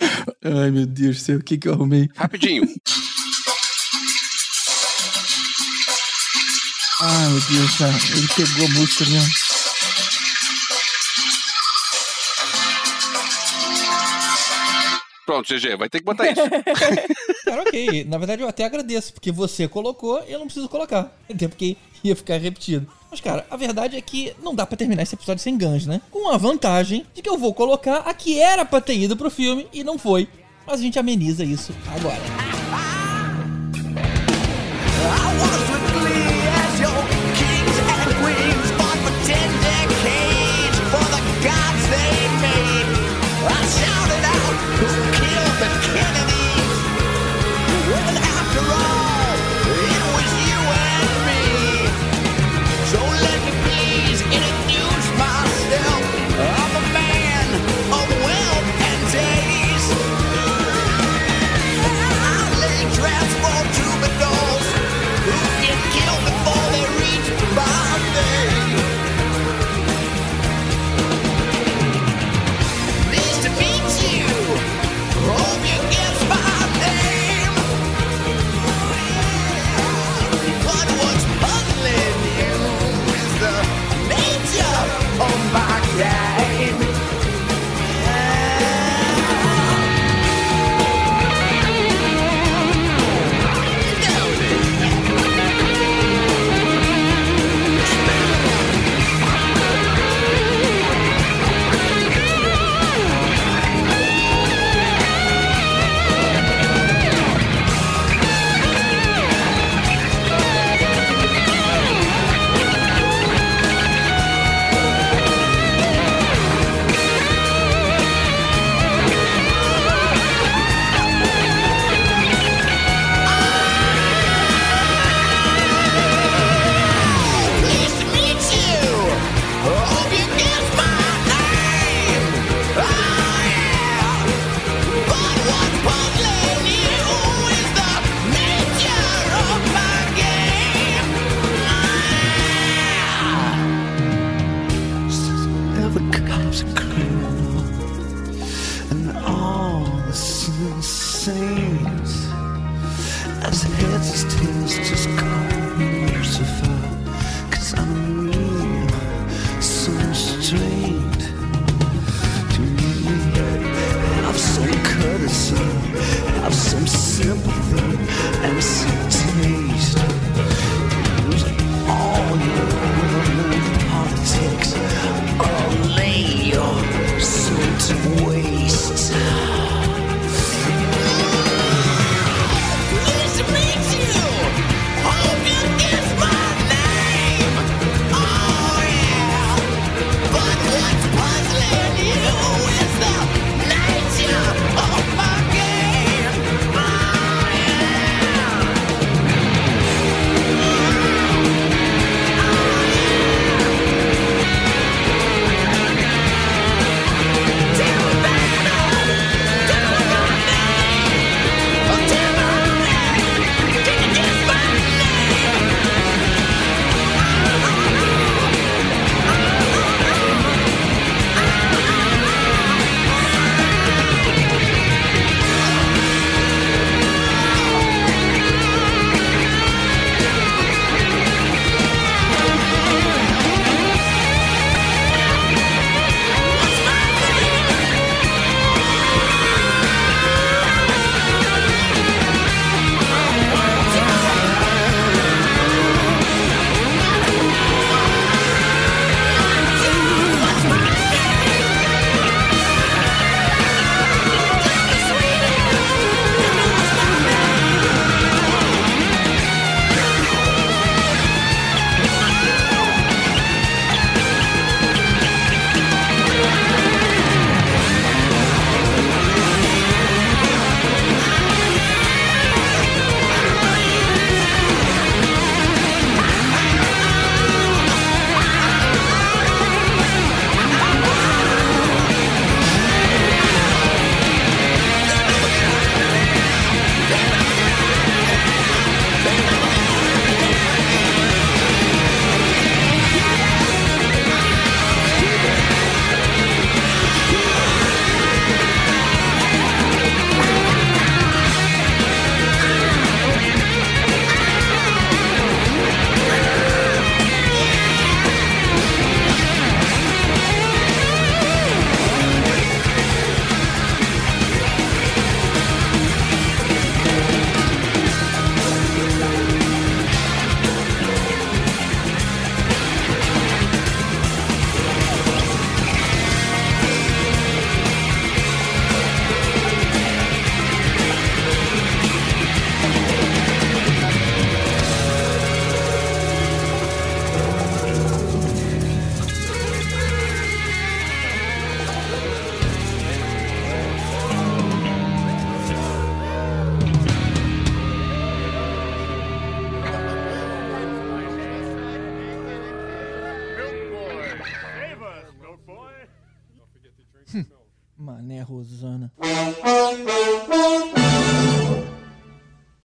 Ai, meu Deus do céu, o que que eu arrumei? Rapidinho. Ai, meu Deus, cara. Ele pegou a música mesmo. Pronto, GG, vai ter que botar isso. Cara, ok. Na verdade, eu até agradeço, porque você colocou e eu não preciso colocar. Até porque ia ficar repetido. Mas, cara, a verdade é que não dá pra terminar esse episódio sem gancho, né? Com a vantagem de que eu vou colocar a que era pra ter ido pro filme e não foi. Mas a gente ameniza isso agora. Out,